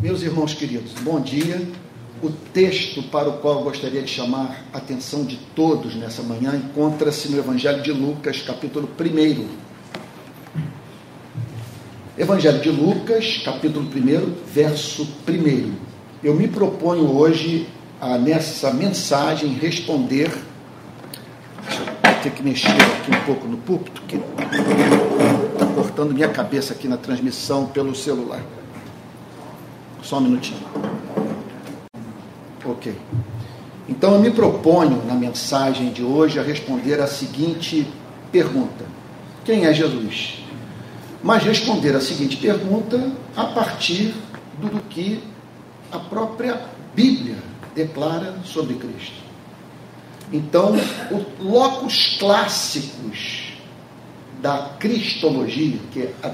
Meus irmãos queridos, bom dia. O texto para o qual gostaria de chamar a atenção de todos nessa manhã encontra-se no Evangelho de Lucas, capítulo 1. Evangelho de Lucas, capítulo 1, verso 1. Eu me proponho hoje, a, nessa mensagem, responder. Deixa eu ter que mexer aqui um pouco no púlpito, que está cortando minha cabeça aqui na transmissão pelo celular. Só um minutinho. Ok. Então eu me proponho na mensagem de hoje a responder a seguinte pergunta: Quem é Jesus? Mas responder a seguinte pergunta a partir do que a própria Bíblia declara sobre Cristo. Então, os locos clássicos da cristologia, que é a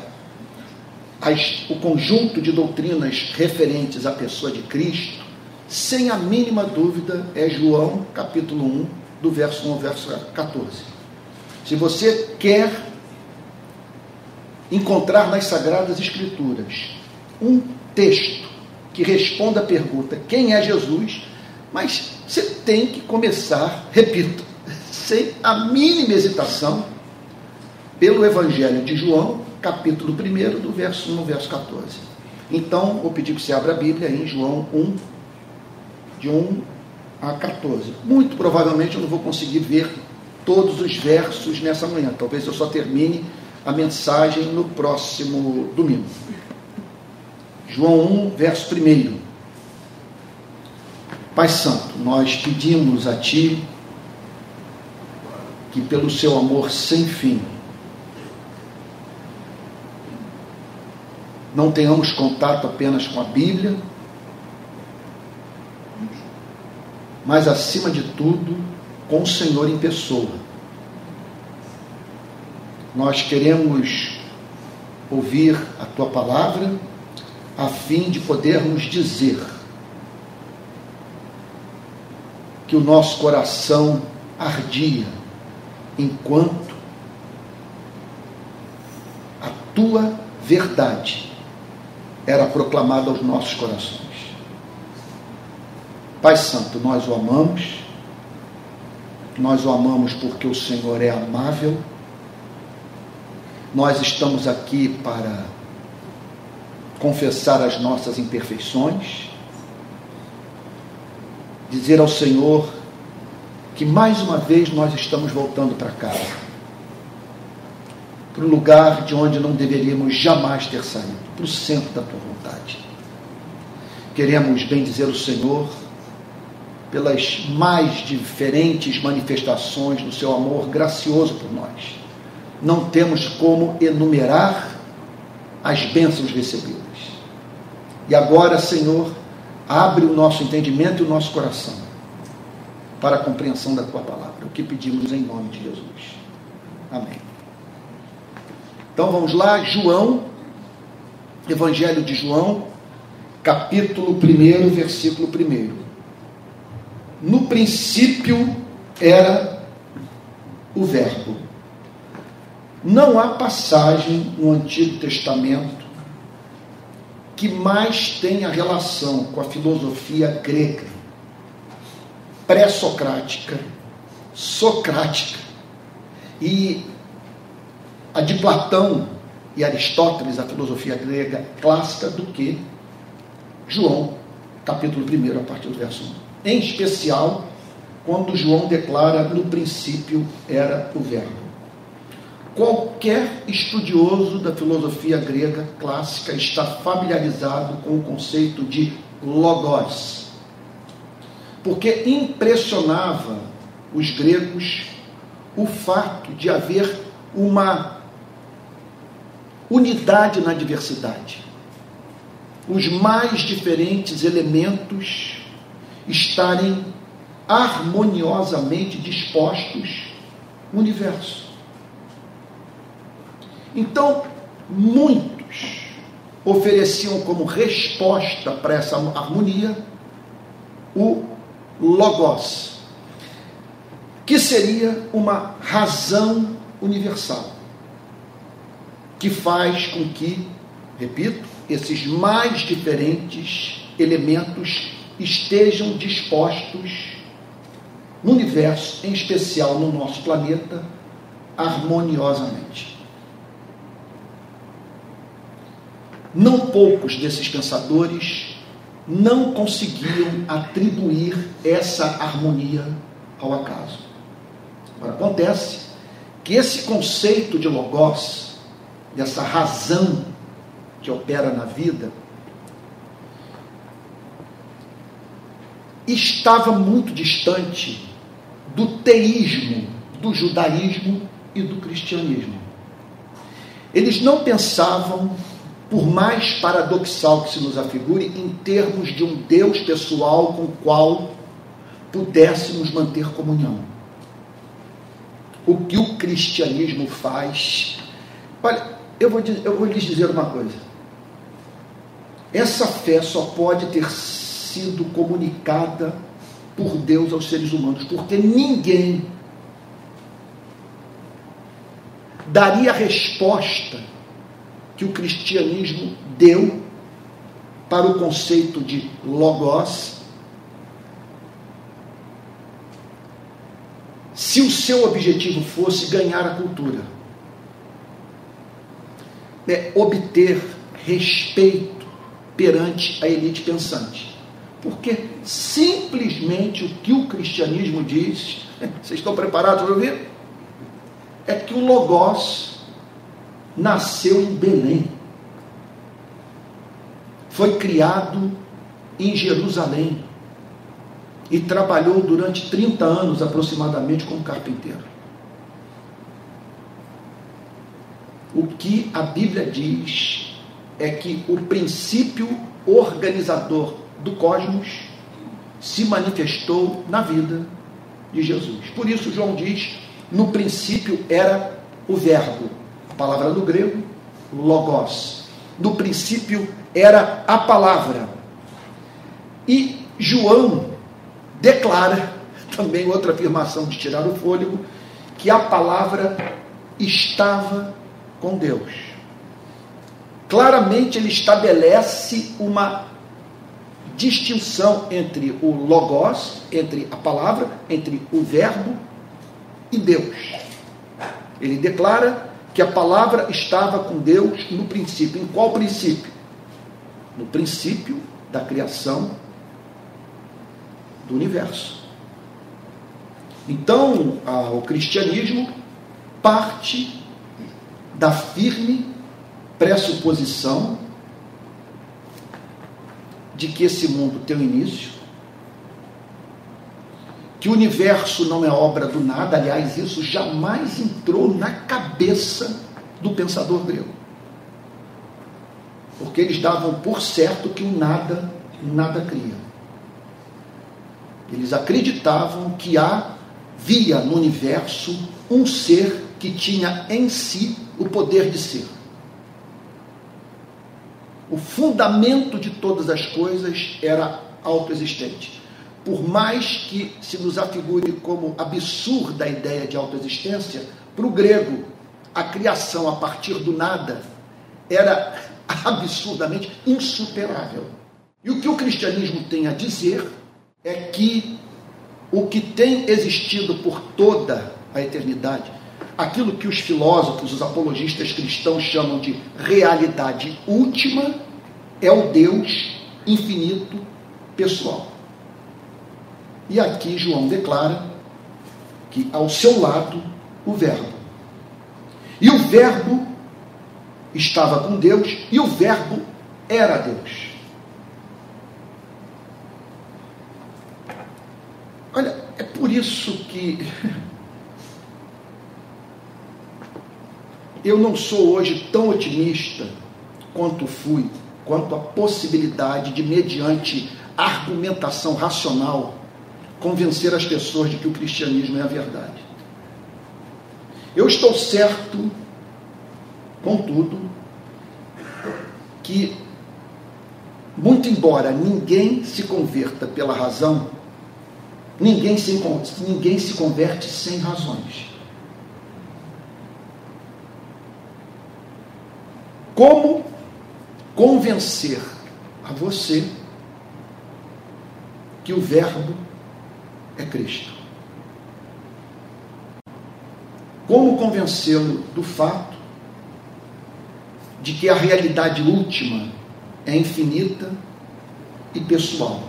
as, o conjunto de doutrinas referentes à pessoa de Cristo, sem a mínima dúvida, é João capítulo 1, do verso 1 ao verso 14. Se você quer encontrar nas Sagradas Escrituras um texto que responda a pergunta: quem é Jesus? Mas você tem que começar, repito, sem a mínima hesitação, pelo Evangelho de João, capítulo 1, do verso 1 ao verso 14. Então, vou pedir que você abra a Bíblia em João 1, de 1 a 14. Muito provavelmente eu não vou conseguir ver todos os versos nessa manhã. Talvez eu só termine a mensagem no próximo domingo. João 1, verso 1. Pai Santo, nós pedimos a Ti que, pelo seu amor sem fim, não tenhamos contato apenas com a Bíblia, mas acima de tudo com o Senhor em pessoa. Nós queremos ouvir a tua palavra a fim de podermos dizer que o nosso coração ardia enquanto a tua verdade era proclamado aos nossos corações. Pai Santo, nós o amamos, nós o amamos porque o Senhor é amável, nós estamos aqui para confessar as nossas imperfeições, dizer ao Senhor que mais uma vez nós estamos voltando para casa para o lugar de onde não deveríamos jamais ter saído, para o centro da tua vontade. Queremos bendizer o Senhor pelas mais diferentes manifestações do seu amor gracioso por nós. Não temos como enumerar as bênçãos recebidas. E agora, Senhor, abre o nosso entendimento e o nosso coração para a compreensão da tua palavra. O que pedimos em nome de Jesus. Amém. Então vamos lá, João, Evangelho de João, capítulo 1, versículo 1. No princípio era o Verbo. Não há passagem no Antigo Testamento que mais tenha relação com a filosofia grega, pré-socrática, socrática e a de Platão e Aristóteles, a filosofia grega clássica, do que João, capítulo 1, a partir do verso 1. Em especial, quando João declara no princípio era o Verbo. Qualquer estudioso da filosofia grega clássica está familiarizado com o conceito de logos, porque impressionava os gregos o fato de haver uma unidade na diversidade. Os mais diferentes elementos estarem harmoniosamente dispostos no universo. Então, muitos ofereciam como resposta para essa harmonia o Logos, que seria uma razão universal que faz com que, repito, esses mais diferentes elementos estejam dispostos no universo, em especial no nosso planeta, harmoniosamente. Não poucos desses pensadores não conseguiam atribuir essa harmonia ao acaso. Agora, acontece que esse conceito de logos, dessa razão que opera na vida, estava muito distante do teísmo, do judaísmo e do cristianismo. Eles não pensavam, por mais paradoxal que se nos afigure, em termos de um Deus pessoal com o qual pudéssemos manter comunhão. O que o cristianismo faz. Olha, eu vou, eu vou lhes dizer uma coisa. Essa fé só pode ter sido comunicada por Deus aos seres humanos, porque ninguém daria a resposta que o cristianismo deu para o conceito de logos se o seu objetivo fosse ganhar a cultura, é obter respeito perante a elite pensante. Porque simplesmente o que o cristianismo diz, vocês estão preparados para ouvir? É que o Logos nasceu em Belém. Foi criado em Jerusalém e trabalhou durante 30 anos aproximadamente como carpinteiro. O que a Bíblia diz é que o princípio organizador do cosmos se manifestou na vida de Jesus. Por isso, João diz: no princípio era o Verbo, a palavra do grego, logos. No princípio era a palavra. E João declara, também outra afirmação de tirar o fôlego, que a palavra estava com Deus. Claramente ele estabelece uma distinção entre o Logos, entre a palavra, entre o Verbo e Deus. Ele declara que a palavra estava com Deus no princípio. Em qual princípio? No princípio da criação do universo. Então, o cristianismo parte da firme pressuposição de que esse mundo tem um início, que o universo não é obra do nada, aliás, isso jamais entrou na cabeça do pensador grego. Porque eles davam por certo que o nada, nada cria. Eles acreditavam que havia no universo um ser que tinha em si o poder de ser o fundamento de todas as coisas era autoexistente. Por mais que se nos afigure como absurda a ideia de autoexistência, para o grego, a criação a partir do nada era absurdamente insuperável. E o que o cristianismo tem a dizer é que o que tem existido por toda a eternidade aquilo que os filósofos, os apologistas cristãos chamam de realidade última, é o Deus infinito pessoal. E aqui João declara que ao seu lado o Verbo. E o Verbo estava com Deus e o Verbo era Deus. Olha, é por isso que eu não sou hoje tão otimista quanto fui, quanto a possibilidade de, mediante argumentação racional, convencer as pessoas de que o cristianismo é a verdade. Eu estou certo, contudo, que, muito embora ninguém se converta pela razão, ninguém se, ninguém se converte sem razões. Como convencer a você que o Verbo é Cristo. Como convencê-lo do fato de que a realidade última é infinita e pessoal?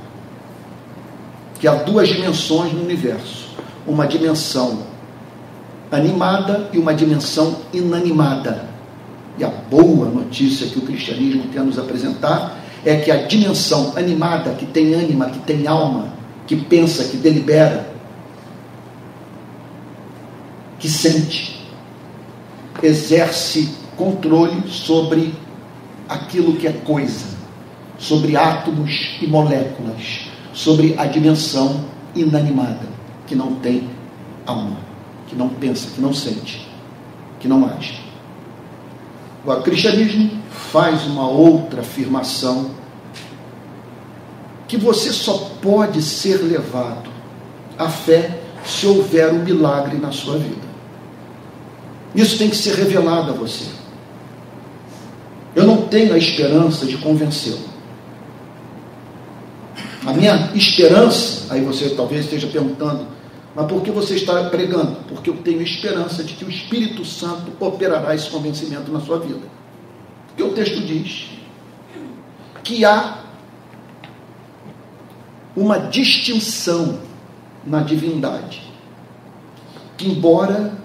Que há duas dimensões no universo: uma dimensão animada e uma dimensão inanimada. E a boa notícia que o cristianismo tem a nos apresentar é que a dimensão animada, que tem ânima, que tem alma, que pensa, que delibera, que sente, exerce controle sobre aquilo que é coisa, sobre átomos e moléculas, sobre a dimensão inanimada, que não tem alma, que não pensa, que não sente, que não age. O cristianismo faz uma outra afirmação que você só pode ser levado à fé se houver um milagre na sua vida. Isso tem que ser revelado a você. Eu não tenho a esperança de convencê-lo. A minha esperança, aí você talvez esteja perguntando, mas por que você está pregando? Porque eu tenho esperança de que o Espírito Santo operará esse convencimento na sua vida. Porque o texto diz que há uma distinção na divindade. Que, embora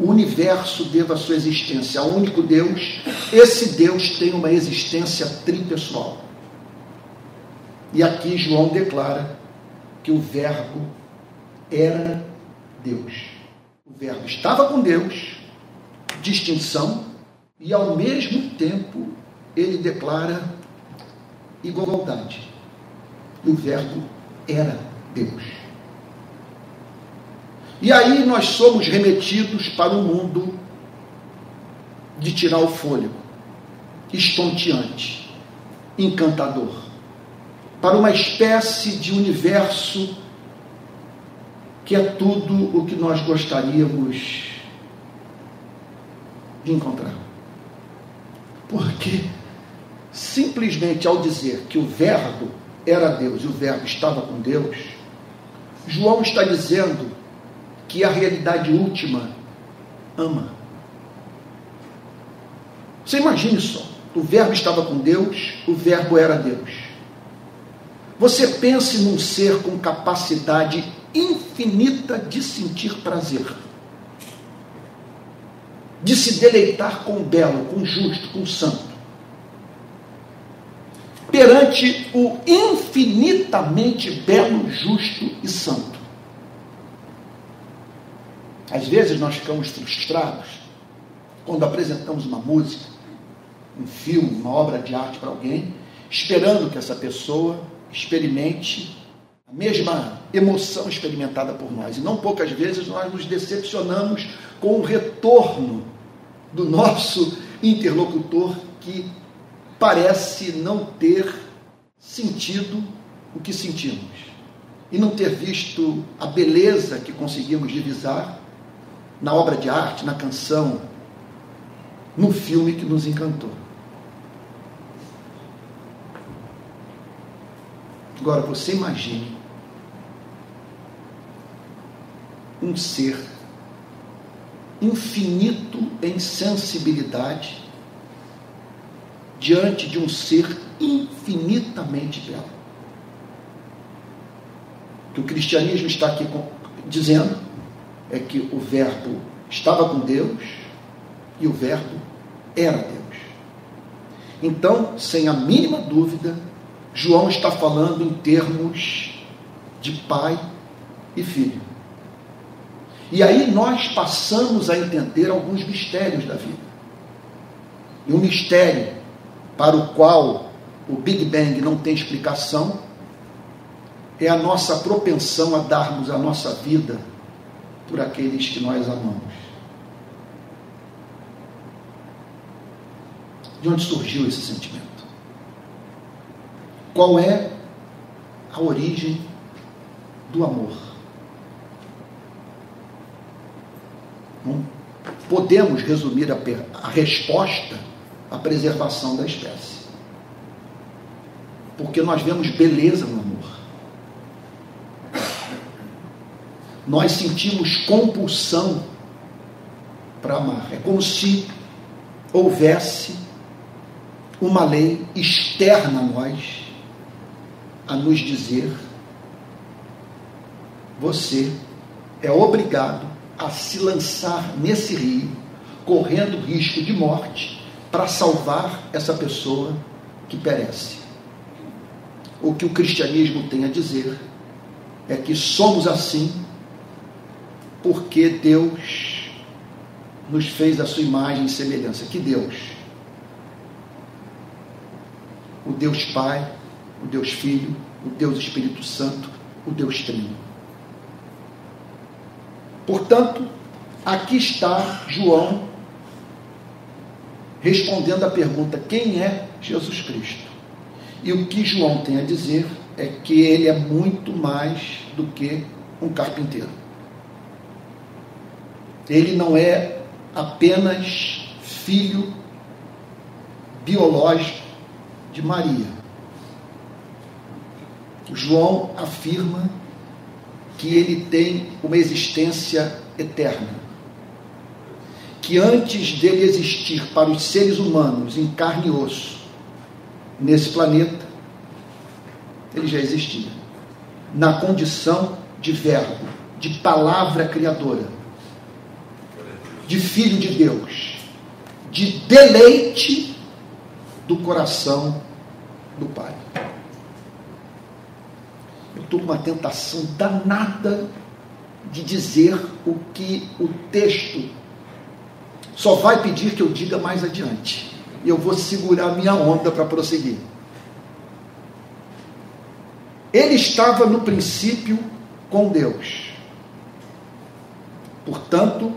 o universo deva sua existência ao único Deus, esse Deus tem uma existência tripessoal. E aqui João declara que o Verbo era Deus. O Verbo estava com Deus, distinção, e ao mesmo tempo ele declara igualdade. E o Verbo era Deus. E aí nós somos remetidos para o mundo de tirar o fôlego, estonteante, encantador, para uma espécie de universo que é tudo o que nós gostaríamos de encontrar. Porque simplesmente ao dizer que o Verbo era Deus e o Verbo estava com Deus, João está dizendo que a realidade última ama. Você imagine só: o Verbo estava com Deus, o Verbo era Deus. Você pense num ser com capacidade infinita de sentir prazer, de se deleitar com o belo, com o justo, com o santo perante o infinitamente belo, justo e santo. Às vezes nós ficamos frustrados quando apresentamos uma música, um filme, uma obra de arte para alguém, esperando que essa pessoa experimente mesma emoção experimentada por nós. E não poucas vezes nós nos decepcionamos com o retorno do nosso interlocutor que parece não ter sentido o que sentimos e não ter visto a beleza que conseguimos divisar na obra de arte, na canção, no filme que nos encantou. Agora você imagine um ser infinito em sensibilidade diante de um ser infinitamente belo. O que o cristianismo está aqui dizendo é que o Verbo estava com Deus e o Verbo era Deus. Então, sem a mínima dúvida, João está falando em termos de pai e filho. E aí nós passamos a entender alguns mistérios da vida. E um mistério para o qual o Big Bang não tem explicação, é a nossa propensão a darmos a nossa vida por aqueles que nós amamos. De onde surgiu esse sentimento? Qual é a origem do amor? Não podemos resumir a, a resposta a preservação da espécie. Porque nós vemos beleza no amor. Nós sentimos compulsão para amar. É como se houvesse uma lei externa a nós a nos dizer: você é obrigado a se lançar nesse rio, correndo risco de morte, para salvar essa pessoa que perece. O que o cristianismo tem a dizer é que somos assim porque Deus nos fez a sua imagem e semelhança. Que Deus? O Deus Pai, o Deus Filho, o Deus Espírito Santo, o Deus Trino. Portanto, aqui está João respondendo à pergunta: quem é Jesus Cristo? E o que João tem a dizer é que ele é muito mais do que um carpinteiro. Ele não é apenas filho biológico de Maria. João afirma que ele tem uma existência eterna. Que antes dele existir para os seres humanos em carne e osso, nesse planeta, ele já existia. Na condição de verbo, de palavra criadora, de filho de Deus, de deleite do coração do Pai com uma tentação danada de dizer o que o texto só vai pedir que eu diga mais adiante. E eu vou segurar minha onda para prosseguir. Ele estava no princípio com Deus. Portanto,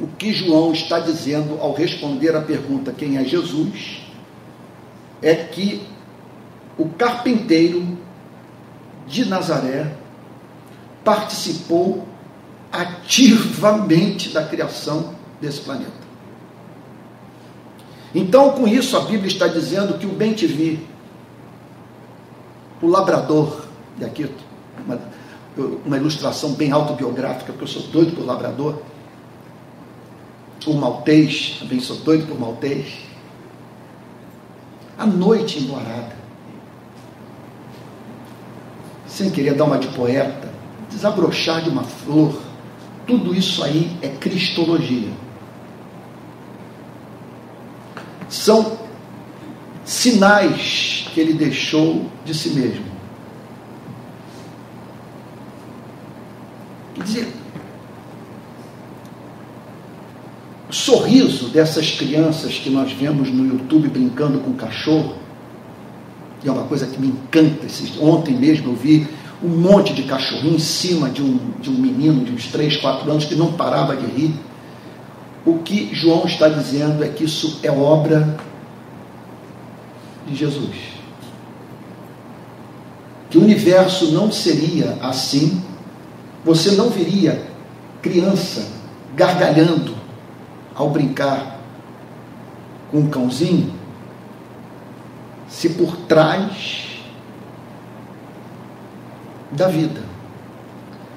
o que João está dizendo ao responder à pergunta quem é Jesus é que o carpinteiro de Nazaré participou ativamente da criação desse planeta. Então, com isso, a Bíblia está dizendo que o bem te vi, o labrador, e aqui uma, uma ilustração bem autobiográfica, porque eu sou doido por labrador, o maltês, também sou doido por maltês, a noite emborada, sem querer dar uma de poeta, desabrochar de uma flor, tudo isso aí é cristologia. São sinais que ele deixou de si mesmo. Quer dizer, o sorriso dessas crianças que nós vemos no YouTube brincando com cachorro, e é uma coisa que me encanta. Ontem mesmo eu vi um monte de cachorrinho em cima de um, de um menino de uns 3, 4 anos que não parava de rir. O que João está dizendo é que isso é obra de Jesus. Que o universo não seria assim, você não viria criança gargalhando ao brincar com um cãozinho se por trás da vida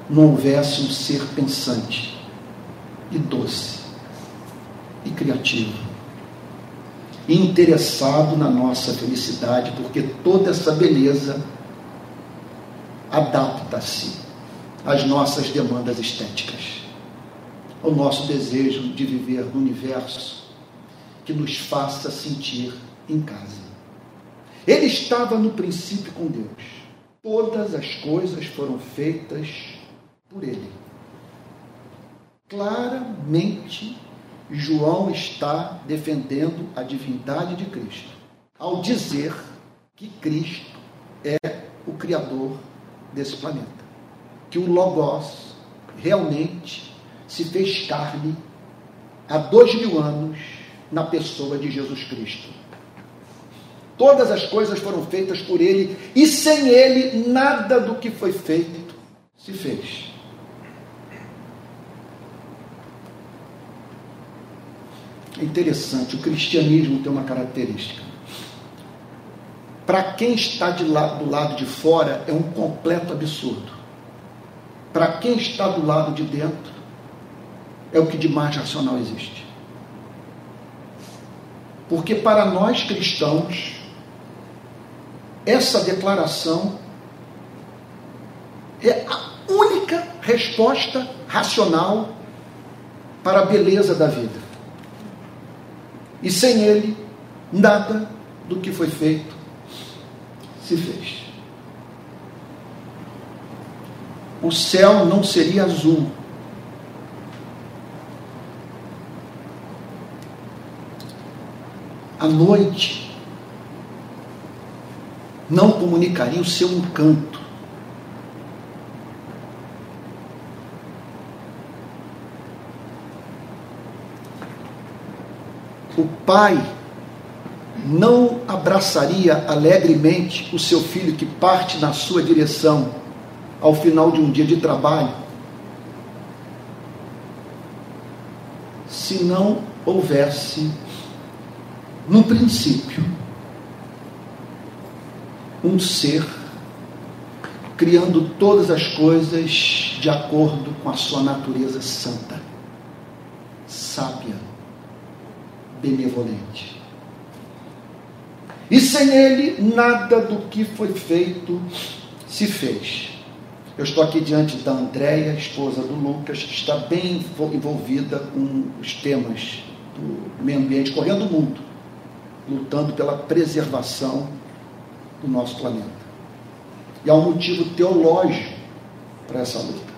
não houvesse um ser pensante e doce e criativo e interessado na nossa felicidade, porque toda essa beleza adapta-se às nossas demandas estéticas, ao nosso desejo de viver no universo que nos faça sentir em casa. Ele estava no princípio com Deus. Todas as coisas foram feitas por ele. Claramente, João está defendendo a divindade de Cristo ao dizer que Cristo é o Criador desse planeta. Que o Logos realmente se fez carne há dois mil anos na pessoa de Jesus Cristo Todas as coisas foram feitas por ele, e sem ele, nada do que foi feito se fez. interessante, o cristianismo tem uma característica. Para quem está lado, do lado de fora, é um completo absurdo. Para quem está do lado de dentro, é o que de mais racional existe. Porque para nós cristãos, essa declaração é a única resposta racional para a beleza da vida. E sem ele, nada do que foi feito se fez. O céu não seria azul. A noite não comunicaria o seu encanto. O pai não abraçaria alegremente o seu filho que parte na sua direção ao final de um dia de trabalho se não houvesse, no princípio, um ser criando todas as coisas de acordo com a sua natureza santa, sábia, benevolente. E sem ele, nada do que foi feito se fez. Eu estou aqui diante da Andréia, esposa do Lucas, que está bem envolvida com os temas do meio ambiente, correndo o mundo, lutando pela preservação do nosso planeta. E há um motivo teológico para essa luta.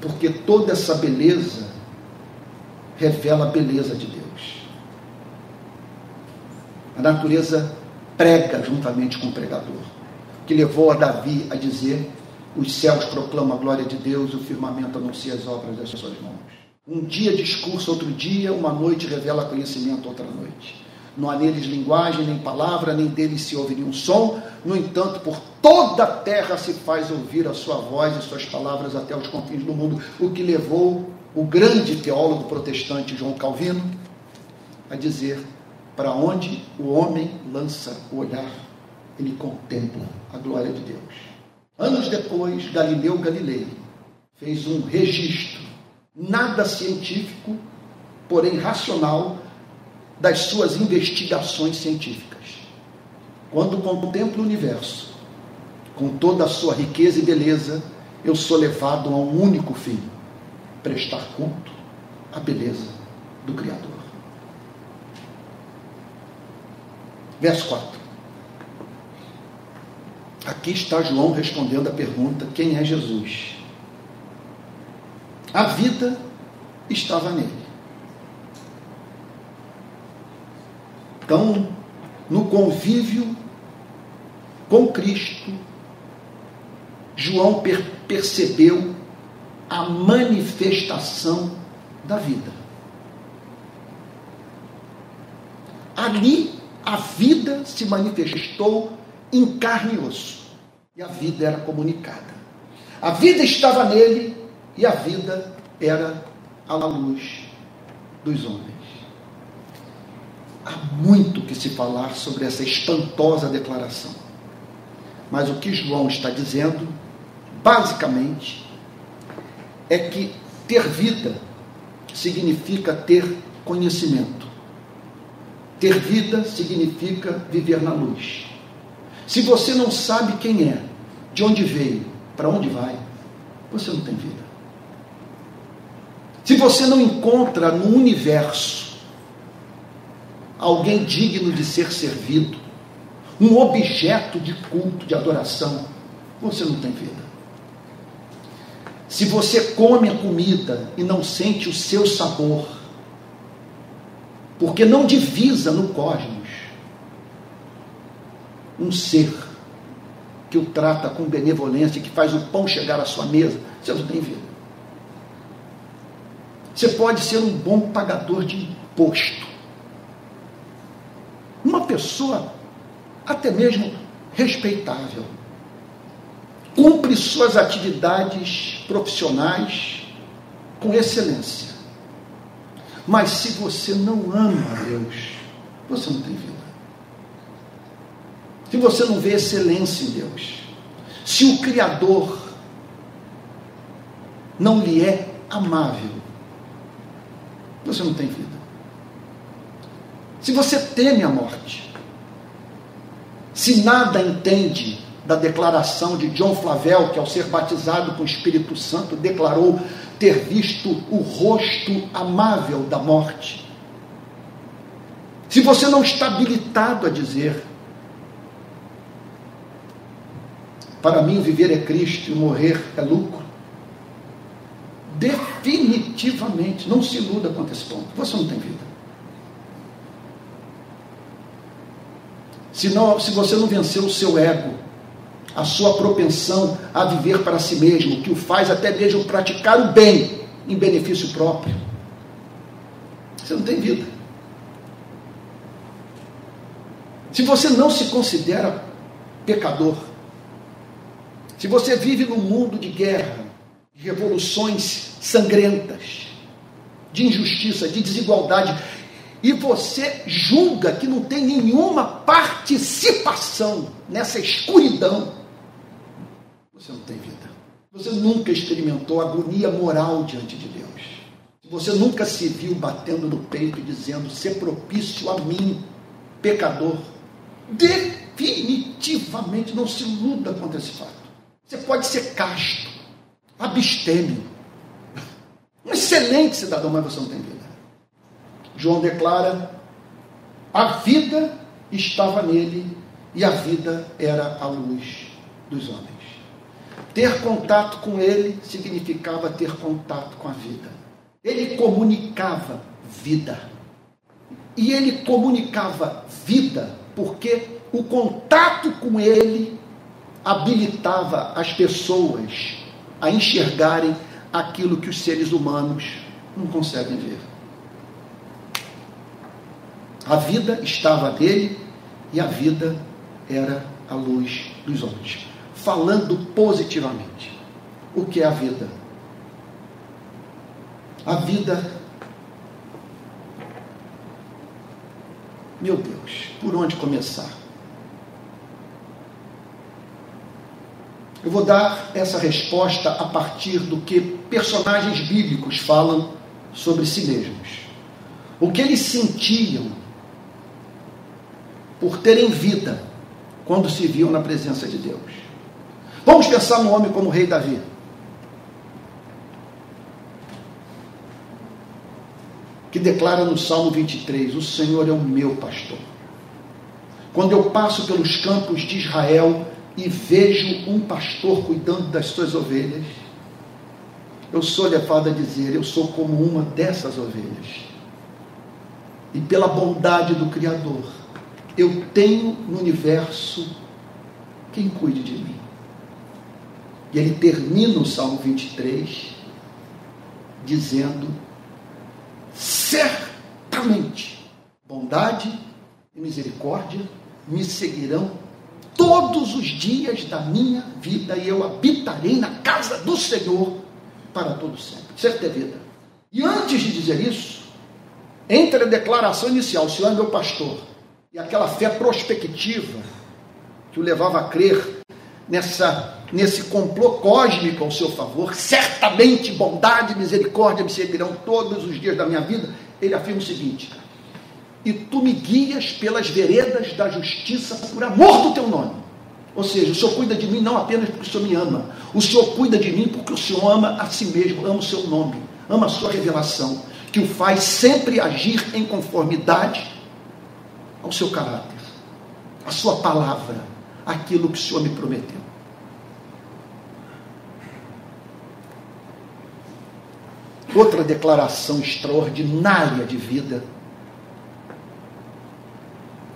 Porque toda essa beleza revela a beleza de Deus. A natureza prega juntamente com o pregador, que levou a Davi a dizer: Os céus proclamam a glória de Deus, o firmamento anuncia as obras das suas mãos. Um dia discurso, outro dia, uma noite revela conhecimento, outra noite. Não há neles linguagem, nem palavra, nem deles se ouve nenhum som. No entanto, por toda a terra se faz ouvir a sua voz e suas palavras até os confins do mundo. O que levou o grande teólogo protestante João Calvino a dizer para onde o homem lança o olhar, ele contempla a glória de Deus. Anos depois, Galileu Galilei fez um registro, nada científico, porém racional, das suas investigações científicas. Quando contemplo o universo, com toda a sua riqueza e beleza, eu sou levado a um único fim: prestar culto à beleza do Criador. Verso 4. Aqui está João respondendo a pergunta: quem é Jesus? A vida estava nele. Então, no convívio com Cristo, João per percebeu a manifestação da vida. Ali a vida se manifestou em carne e osso. E a vida era comunicada. A vida estava nele e a vida era a luz dos homens. Há muito que se falar sobre essa espantosa declaração. Mas o que João está dizendo, basicamente, é que ter vida significa ter conhecimento. Ter vida significa viver na luz. Se você não sabe quem é, de onde veio, para onde vai, você não tem vida. Se você não encontra no universo alguém digno de ser servido, um objeto de culto, de adoração, você não tem vida. Se você come a comida e não sente o seu sabor, porque não divisa no cosmos um ser que o trata com benevolência, que faz o pão chegar à sua mesa. Você não tem vida. Você pode ser um bom pagador de imposto. Uma pessoa até mesmo respeitável. Cumpre suas atividades profissionais com excelência Mas se você não ama a Deus, você não tem vida. Se você não vê excelência em Deus, se o Criador não lhe é amável, você não tem vida. Se você teme a morte, se nada entende da declaração de John Flavel, que ao ser batizado com o Espírito Santo declarou ter visto o rosto amável da morte. Se você não está habilitado a dizer, para mim viver é Cristo e morrer é lucro, definitivamente, não se iluda quanto esse ponto, você não tem vida. Se, não, se você não venceu o seu ego, a sua propensão a viver para si mesmo, que o faz até mesmo praticar o bem em benefício próprio. Você não tem vida. Se você não se considera pecador, se você vive num mundo de guerra, de revoluções sangrentas, de injustiça, de desigualdade, e você julga que não tem nenhuma participação nessa escuridão, você não tem vida. Você nunca experimentou agonia moral diante de Deus. Você nunca se viu batendo no peito e dizendo: ser propício a mim, pecador. Definitivamente não se iluda contra esse fato. Você pode ser casto, abstêmio, um excelente cidadão, mas você não tem vida. João declara: a vida estava nele e a vida era a luz dos homens. Ter contato com ele significava ter contato com a vida. Ele comunicava vida. E ele comunicava vida porque o contato com ele habilitava as pessoas a enxergarem aquilo que os seres humanos não conseguem ver. A vida estava nele e a vida era a luz dos homens falando positivamente. O que é a vida? A vida. Meu Deus, por onde começar? Eu vou dar essa resposta a partir do que personagens bíblicos falam sobre si mesmos. O que eles sentiam por terem vida quando se viam na presença de Deus. Vamos pensar no homem como o rei Davi. Que declara no Salmo 23: O Senhor é o meu pastor. Quando eu passo pelos campos de Israel e vejo um pastor cuidando das suas ovelhas, eu sou levado a dizer: Eu sou como uma dessas ovelhas. E pela bondade do Criador, eu tenho no universo quem cuide de mim. E ele termina o Salmo 23 dizendo: certamente bondade e misericórdia me seguirão todos os dias da minha vida e eu habitarei na casa do Senhor para todo sempre. Certo é vida. E antes de dizer isso, entre a declaração inicial, o Senhor é meu pastor, e aquela fé prospectiva que o levava a crer nessa nesse complô cósmico ao seu favor, certamente bondade e misericórdia me seguirão todos os dias da minha vida, ele afirma o seguinte: e tu me guias pelas veredas da justiça por amor do teu nome. Ou seja, o Senhor cuida de mim não apenas porque o Senhor me ama, o Senhor cuida de mim porque o Senhor ama a si mesmo, ama o seu nome, ama a sua revelação, que o faz sempre agir em conformidade ao seu caráter, à sua palavra, aquilo que o Senhor me prometeu. Outra declaração extraordinária de vida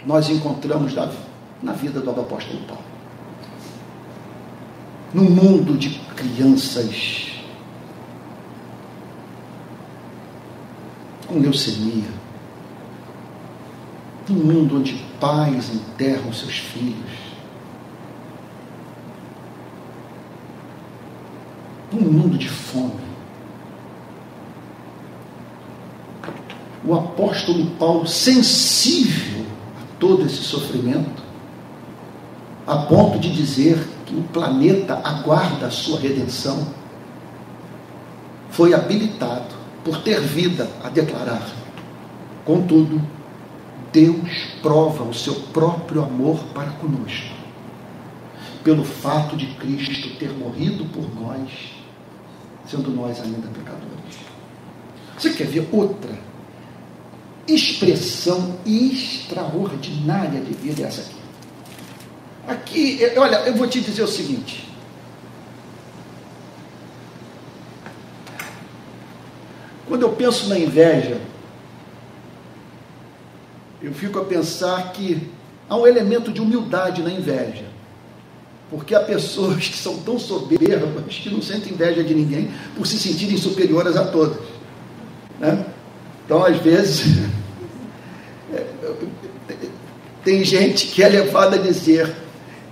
nós encontramos na vida do apóstolo Paulo. No mundo de crianças com leucemia, num mundo onde pais enterram seus filhos, num mundo de fome, o apóstolo Paulo, sensível a todo esse sofrimento, a ponto de dizer que o planeta aguarda a sua redenção, foi habilitado por ter vida a declarar. Contudo, Deus prova o seu próprio amor para conosco, pelo fato de Cristo ter morrido por nós, sendo nós ainda pecadores. Você quer ver outra expressão extraordinária de vida? Essa aqui. Aqui, olha, eu vou te dizer o seguinte. Quando eu penso na inveja, eu fico a pensar que há um elemento de humildade na inveja. Porque há pessoas que são tão soberbas que não sentem inveja de ninguém por se sentirem superiores a todas. Né? Então, às vezes, tem gente que é levada a dizer: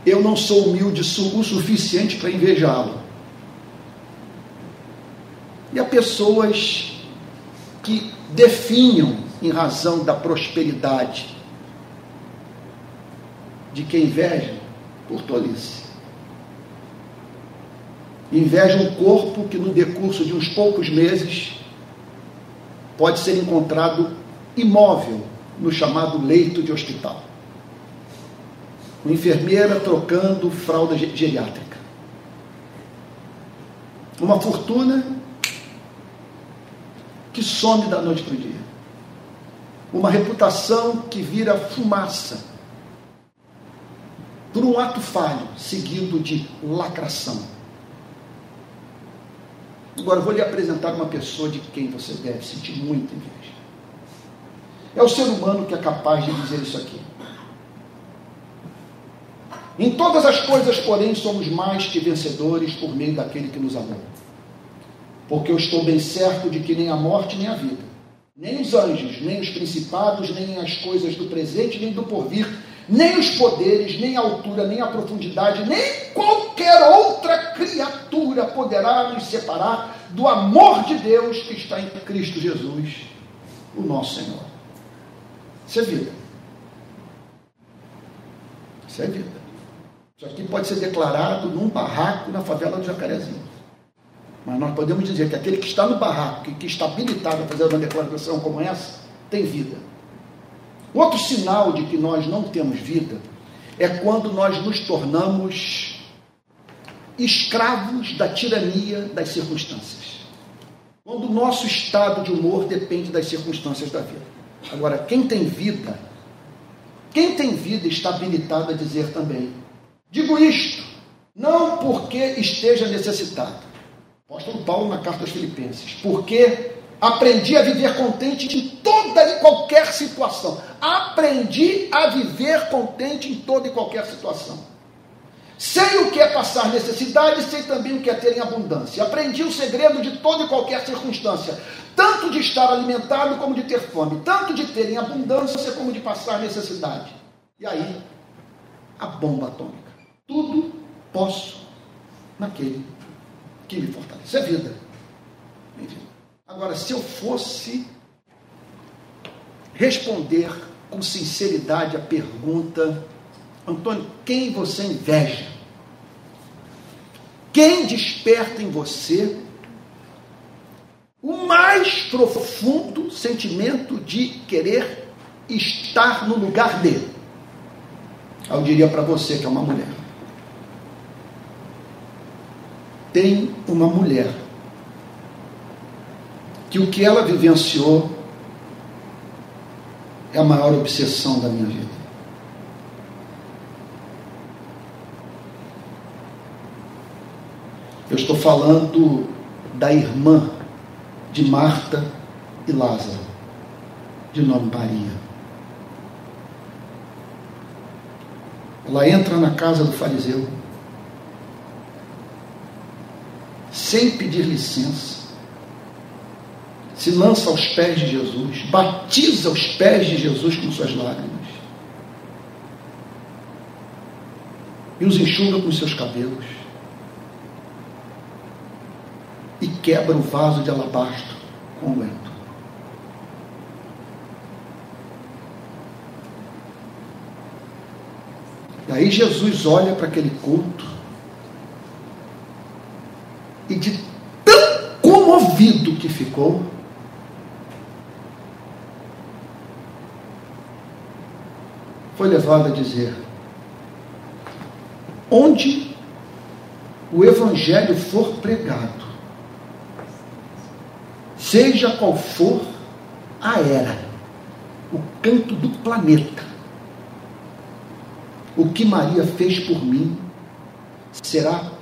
Eu não sou humilde o suficiente para invejá-lo. E há pessoas que definham em razão da prosperidade de quem inveja por tolice. Inveja um corpo que, no decurso de uns poucos meses, pode ser encontrado imóvel no chamado leito de hospital. Uma enfermeira trocando fralda geriátrica. Uma fortuna que some da noite para o dia. Uma reputação que vira fumaça por um ato falho, seguido de lacração. Agora vou lhe apresentar uma pessoa de quem você deve sentir muita inveja. É o ser humano que é capaz de dizer isso aqui. Em todas as coisas, porém, somos mais que vencedores por meio daquele que nos amou. Porque eu estou bem certo de que nem a morte, nem a vida, nem os anjos, nem os principados, nem as coisas do presente, nem do porvir, nem os poderes, nem a altura, nem a profundidade, nem qualquer outra criatura poderá nos separar do amor de Deus que está em Cristo Jesus, o nosso Senhor. Isso é vida. Isso é vida. Isso aqui pode ser declarado num barraco na favela do Jacarezinho. Mas nós podemos dizer que aquele que está no barraco, que, está habilitado a fazer uma declaração como essa, tem vida. Outro sinal de que nós não temos vida é quando nós nos tornamos escravos da tirania das circunstâncias. Quando o nosso estado de humor depende das circunstâncias da vida. Agora, quem tem vida, quem tem vida está habilitado a dizer também: digo isto, não porque esteja necessitado. Apóstolo Paulo na carta aos Filipenses, porque Aprendi a viver contente em toda e qualquer situação. Aprendi a viver contente em toda e qualquer situação. Sei o que é passar necessidade, sei também o que é ter em abundância. Aprendi o segredo de toda e qualquer circunstância, tanto de estar alimentado como de ter fome, tanto de ter em abundância como de passar necessidade. E aí, a bomba atômica. Tudo posso naquele que me fortalece. É vida. Enfim. Agora, se eu fosse responder com sinceridade a pergunta, Antônio, quem você inveja? Quem desperta em você o mais profundo sentimento de querer estar no lugar dele? Eu diria para você que é uma mulher. Tem uma mulher que o que ela vivenciou é a maior obsessão da minha vida. Eu estou falando da irmã de Marta e Lázaro, de nome Maria. Ela entra na casa do fariseu, sem pedir licença, se lança aos pés de Jesus, batiza os pés de Jesus com suas lágrimas e os enxuga com seus cabelos e quebra o vaso de alabastro com o lento. Daí Jesus olha para aquele culto e de tão comovido que ficou, foi levado a dizer: onde o Evangelho for pregado, seja qual for a era, o canto do planeta, o que Maria fez por mim será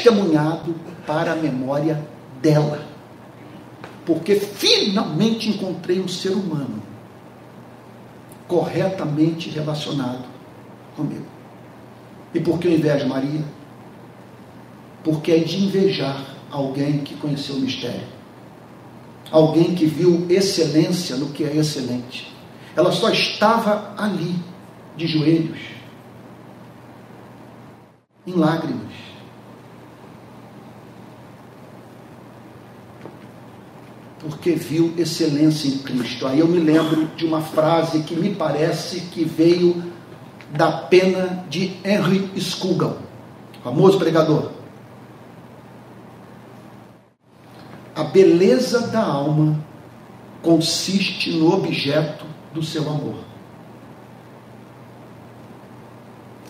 testemunhado para a memória dela. Porque finalmente encontrei um ser humano corretamente relacionado comigo. E por que eu invejo Maria? Porque é de invejar alguém que conheceu o mistério. Alguém que viu excelência no que é excelente. Ela só estava ali, de joelhos, em lágrimas. Porque viu excelência em Cristo. Aí eu me lembro de uma frase que me parece que veio da pena de Henry Scougal, famoso pregador. A beleza da alma consiste no objeto do seu amor.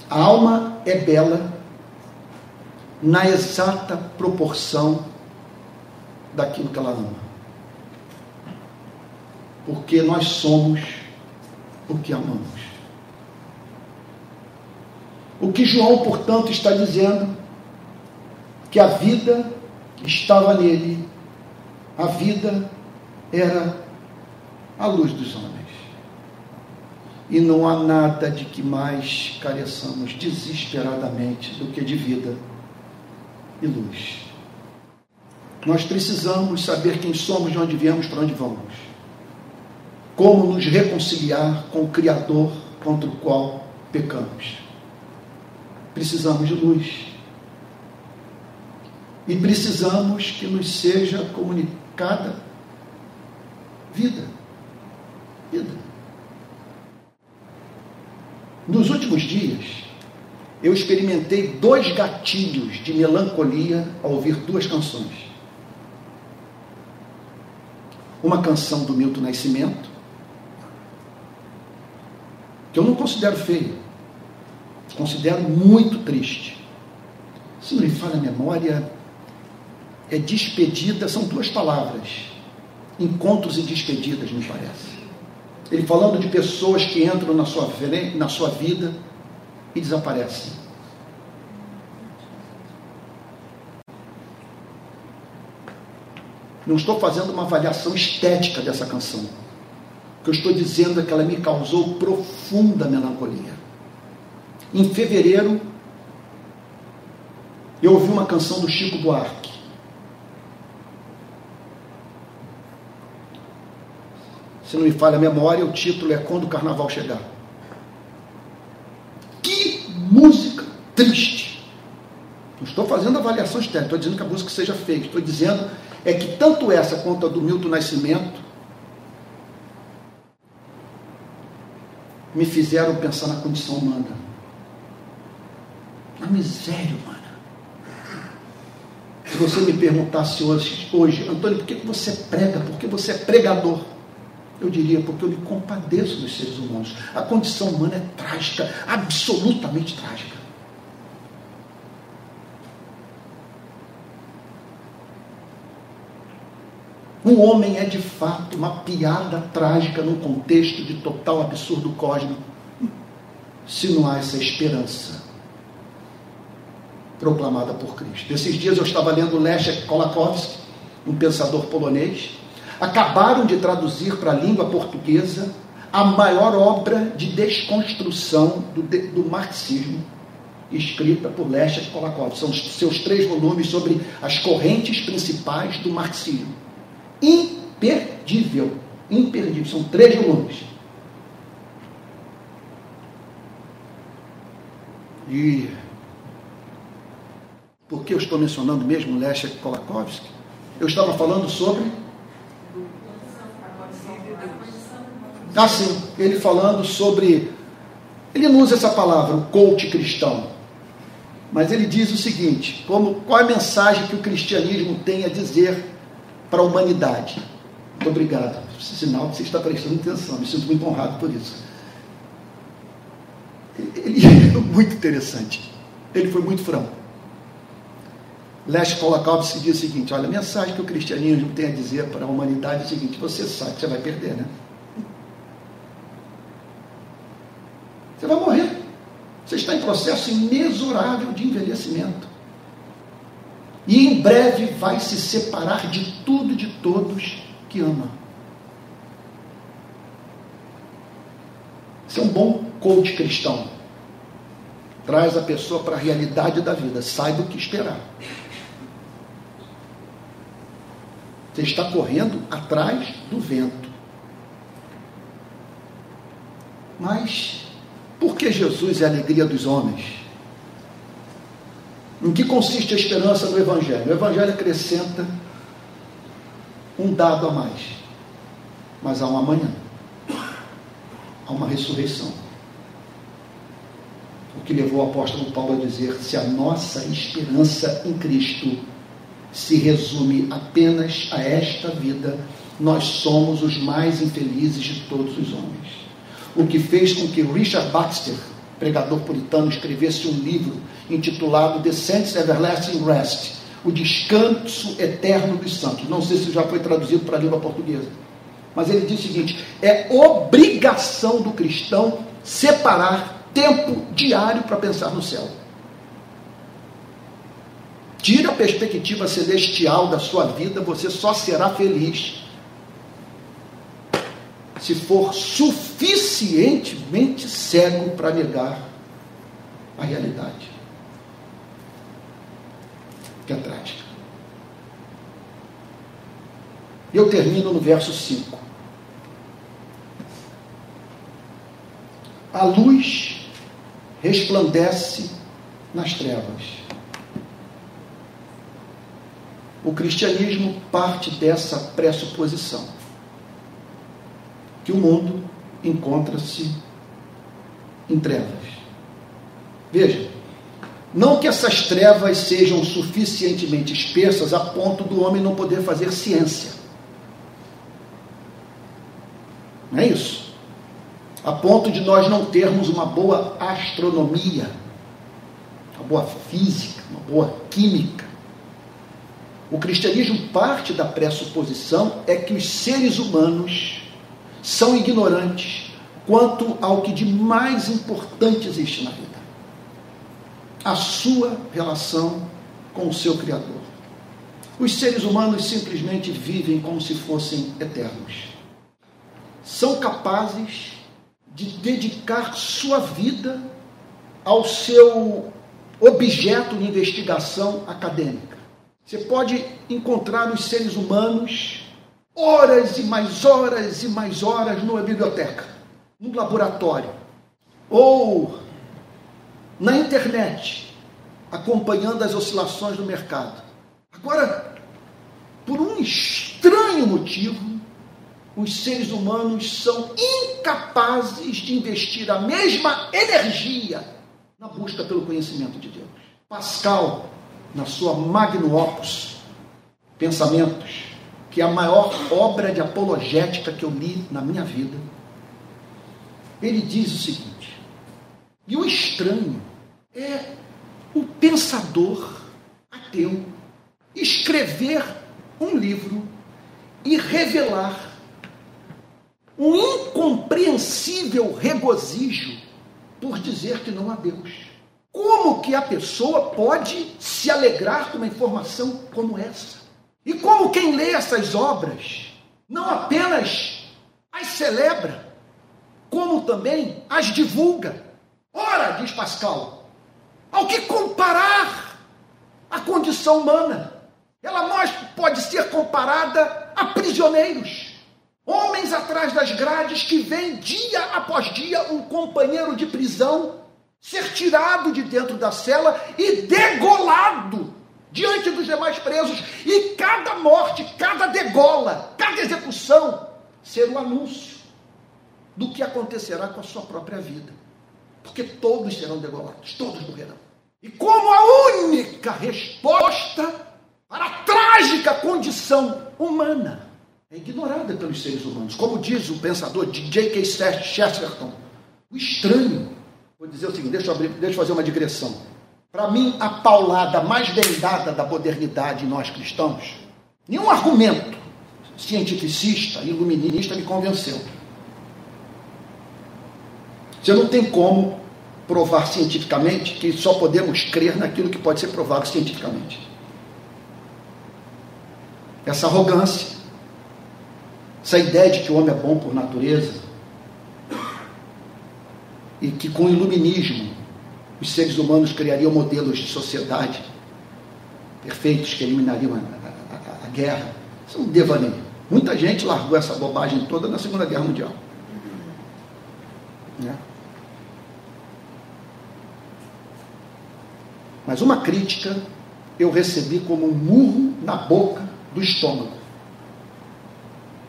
A alma é bela na exata proporção daquilo que ela ama. Porque nós somos o que amamos. O que João, portanto, está dizendo? Que a vida estava nele, a vida era a luz dos homens. E não há nada de que mais careçamos desesperadamente do que de vida e luz. Nós precisamos saber quem somos, de onde viemos, para onde vamos. Como nos reconciliar com o Criador contra o qual pecamos. Precisamos de luz. E precisamos que nos seja comunicada vida. Vida. Nos últimos dias, eu experimentei dois gatilhos de melancolia ao ouvir duas canções. Uma canção do Milton Nascimento, que eu não considero feia, considero muito triste. Se não me falha a memória, é despedida, são duas palavras. Encontros e despedidas, me parece. Ele falando de pessoas que entram na sua, na sua vida e desaparecem. Não estou fazendo uma avaliação estética dessa canção. O que eu estou dizendo é que ela me causou profunda melancolia. Em fevereiro, eu ouvi uma canção do Chico Buarque. Se não me falha a memória, o título é Quando o Carnaval Chegar música triste. Não estou fazendo avaliação estética, estou dizendo que a música seja feita. Estou dizendo é que tanto essa quanto a do Milton Nascimento me fizeram pensar na condição humana. Na miséria humana. Se você me perguntasse hoje, hoje Antônio, por que você prega? Por que você é pregador? Eu diria porque eu me compadeço dos seres humanos. A condição humana é trágica, absolutamente trágica. O homem é de fato uma piada trágica num contexto de total absurdo cósmico, se não há essa esperança proclamada por Cristo. Esses dias eu estava lendo Leszek Kolakowski, um pensador polonês, acabaram de traduzir para a língua portuguesa a maior obra de desconstrução do, do marxismo, escrita por Leszek Kolakov. São seus três volumes sobre as correntes principais do marxismo. Imperdível. Imperdível. São três volumes. E por que eu estou mencionando mesmo Leszek Kolakowski? Eu estava falando sobre Ah, sim, ele falando sobre Ele não usa essa palavra, o coach cristão. Mas ele diz o seguinte: como, qual é a mensagem que o cristianismo tem a dizer para a humanidade? Muito obrigado. Sinal que você está prestando atenção. Me sinto muito honrado por isso. Ele é muito interessante. Ele foi muito franco. Leste Kolakowski diz o seguinte: olha, a mensagem que o cristianismo tem a dizer para a humanidade é o seguinte: você sabe que você vai perder, né? Você vai morrer. Você está em processo imensurável de envelhecimento. E em breve vai se separar de tudo e de todos que ama. Isso é um bom coach cristão. Traz a pessoa para a realidade da vida. Saiba o que esperar. Você está correndo atrás do vento. Mas por que Jesus é a alegria dos homens? Em que consiste a esperança do Evangelho? O Evangelho acrescenta um dado a mais. Mas há um amanhã. Há uma ressurreição. O que levou o apóstolo Paulo a dizer: se a nossa esperança em Cristo se resume apenas a esta vida, nós somos os mais infelizes de todos os homens o que fez com que Richard Baxter, pregador puritano, escrevesse um livro intitulado The Saints Everlasting Rest, o descanso eterno dos santos. Não sei se já foi traduzido para a língua portuguesa. Mas ele diz o seguinte: é obrigação do cristão separar tempo diário para pensar no céu. Tira a perspectiva celestial da sua vida, você só será feliz se for suficientemente cego para negar a realidade. Que é trágica. Eu termino no verso 5. A luz resplandece nas trevas. O cristianismo parte dessa pressuposição que o mundo encontra-se em trevas. Veja, não que essas trevas sejam suficientemente espessas a ponto do homem não poder fazer ciência. Não é isso? A ponto de nós não termos uma boa astronomia, uma boa física, uma boa química. O cristianismo parte da pressuposição é que os seres humanos são ignorantes quanto ao que de mais importante existe na vida: a sua relação com o seu Criador. Os seres humanos simplesmente vivem como se fossem eternos. São capazes de dedicar sua vida ao seu objeto de investigação acadêmica. Você pode encontrar os seres humanos horas e mais horas e mais horas numa biblioteca, num laboratório, ou na internet, acompanhando as oscilações do mercado. Agora, por um estranho motivo, os seres humanos são incapazes de investir a mesma energia na busca pelo conhecimento de Deus. Pascal, na sua Magnum Opus, Pensamentos, que é a maior obra de apologética que eu li na minha vida, ele diz o seguinte: e o estranho é o pensador ateu escrever um livro e revelar um incompreensível regozijo por dizer que não há Deus. Como que a pessoa pode se alegrar com uma informação como essa? E como quem lê essas obras não apenas as celebra, como também as divulga. Ora, diz Pascal, ao que comparar a condição humana, ela pode ser comparada a prisioneiros, homens atrás das grades que veem dia após dia um companheiro de prisão ser tirado de dentro da cela e degolado diante dos demais presos, e cada morte, cada degola, cada execução ser um anúncio do que acontecerá com a sua própria vida. Porque todos serão degolados, todos morrerão. E como a única resposta para a trágica condição humana é ignorada pelos seres humanos. Como diz o pensador J.K. Chesterton, o estranho. Vou dizer o seguinte, deixa eu, abrir, deixa eu fazer uma digressão. Para mim, a paulada mais bem dada da modernidade nós cristãos, nenhum argumento cientificista, iluminista me convenceu. Você não tem como provar cientificamente que só podemos crer naquilo que pode ser provado cientificamente. Essa arrogância, essa ideia de que o homem é bom por natureza e que com o iluminismo os seres humanos criariam modelos de sociedade perfeitos que eliminariam a, a, a, guerra. Isso é um devaneio. Muita gente largou essa bobagem toda na Segunda Guerra Mundial. Né? Mas uma crítica eu recebi como um murro na boca do estômago.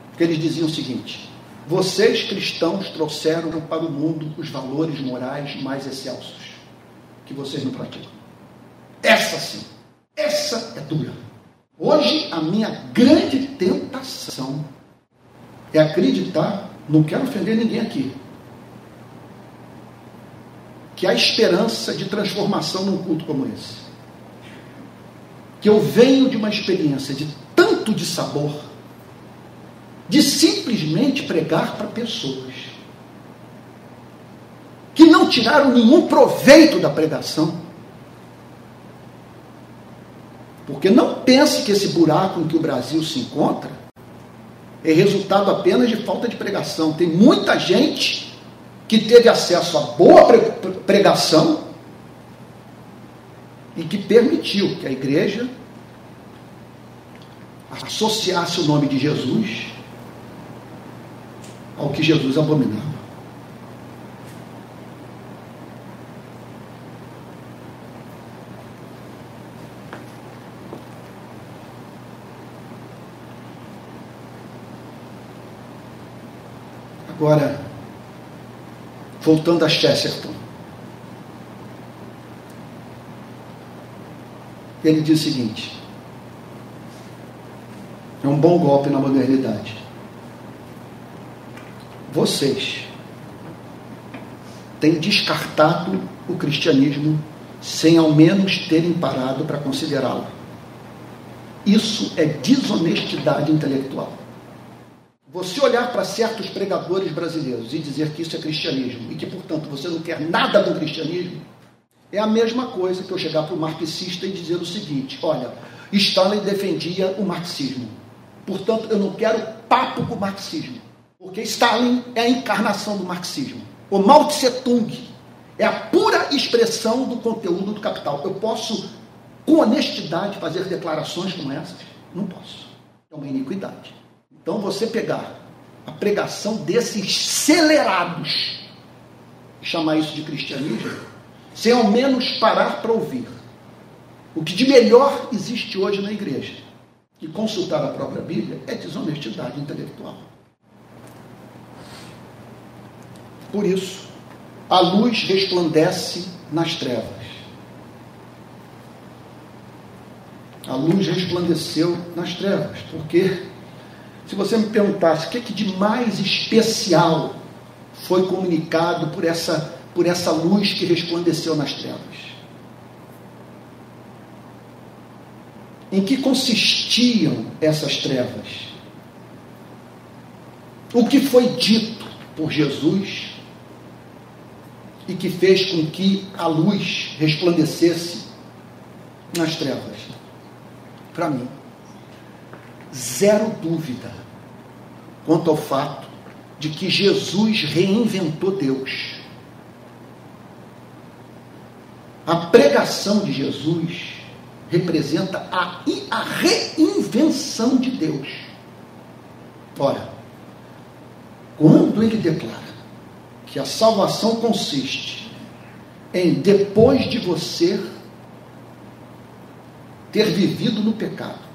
Porque eles diziam o seguinte: vocês cristãos trouxeram para o mundo os valores morais mais excelsos, que vocês não praticam. Essa sim, essa é dura. Hoje a minha grande tentação é acreditar, não quero ofender ninguém aqui, que há esperança de transformação num culto como esse. Que eu venho de uma experiência de tanto de sabor, de simplesmente pregar para pessoas que não tiraram nenhum proveito da pregação. Porque não pense que esse buraco em que o Brasil se encontra é resultado apenas de falta de pregação. Tem muita gente que teve acesso a boa pregação e que permitiu que a igreja associasse o nome de Jesus ao que Jesus abominava. Agora, voltando a Chesterton. Ele diz o seguinte: é um bom golpe na modernidade. Vocês têm descartado o cristianismo sem ao menos terem parado para considerá-lo. Isso é desonestidade intelectual. Você olhar para certos pregadores brasileiros e dizer que isso é cristianismo e que, portanto, você não quer nada do cristianismo, é a mesma coisa que eu chegar para o marxista e dizer o seguinte: olha, Stalin defendia o marxismo, portanto, eu não quero papo com o marxismo, porque Stalin é a encarnação do marxismo. O Mao Tse Tung é a pura expressão do conteúdo do capital. Eu posso, com honestidade, fazer declarações como essas? Não posso. É uma iniquidade. Então você pegar a pregação desses celerados e chamar isso de cristianismo, sem ao menos parar para ouvir o que de melhor existe hoje na igreja e consultar a própria Bíblia é desonestidade intelectual. Por isso, a luz resplandece nas trevas. A luz resplandeceu nas trevas, porque se você me perguntasse o que, é que de mais especial foi comunicado por essa, por essa luz que resplandeceu nas trevas? Em que consistiam essas trevas? O que foi dito por Jesus e que fez com que a luz resplandecesse nas trevas? Para mim, zero dúvida quanto ao fato de que Jesus reinventou Deus. A pregação de Jesus representa a, a reinvenção de Deus. Ora, quando ele declara que a salvação consiste em, depois de você ter vivido no pecado,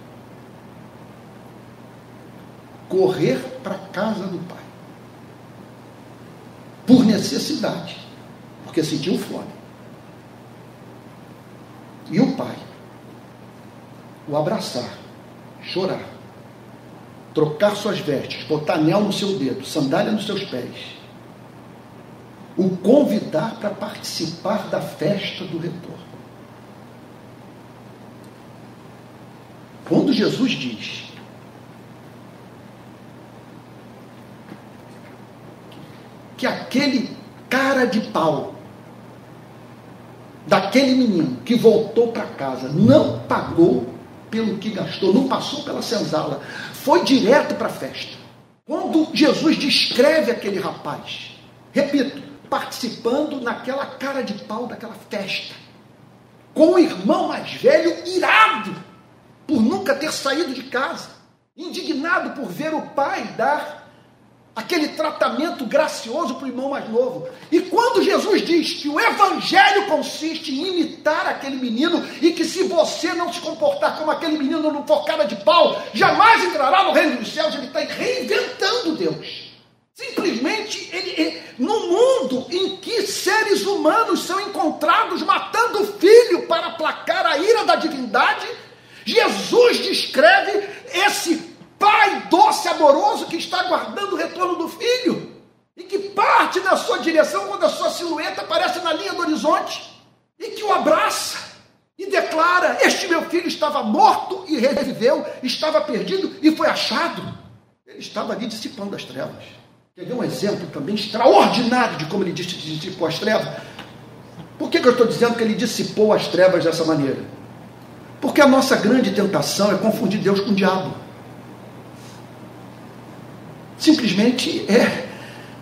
correr para a casa do Pai. Por necessidade. porque sentiu fome. E o pai o abraçar, chorar, trocar suas vestes, botar anel no seu dedo, sandália nos seus pés, o convidar para participar da festa do retorno. Quando Jesus diz que aquele cara de pau daquele menino que voltou para casa não pagou pelo que gastou, não passou pela senzala, foi direto para a festa. Quando Jesus descreve aquele rapaz, repito, participando naquela cara de pau daquela festa, com o irmão mais velho irado por nunca ter saído de casa, indignado por ver o pai dar aquele tratamento gracioso para o irmão mais novo. E quando Jesus diz que o evangelho consiste em imitar aquele menino e que se você não se comportar como aquele menino não for cara de pau, jamais entrará no reino dos céus, ele está reinventando Deus. Simplesmente, ele, ele, no mundo em que seres humanos são encontrados matando o filho para aplacar a ira da divindade, Jesus descreve esse pai doce, amoroso, que está aguardando o retorno do filho e que parte na sua direção quando a sua silhueta aparece na linha do horizonte e que o abraça e declara: Este meu filho estava morto e reviveu, estava perdido e foi achado. Ele estava ali dissipando as trevas. Quer ver um exemplo também extraordinário de como ele dissipou as trevas? Por que, que eu estou dizendo que ele dissipou as trevas dessa maneira? Porque a nossa grande tentação é confundir Deus com o diabo. Simplesmente é.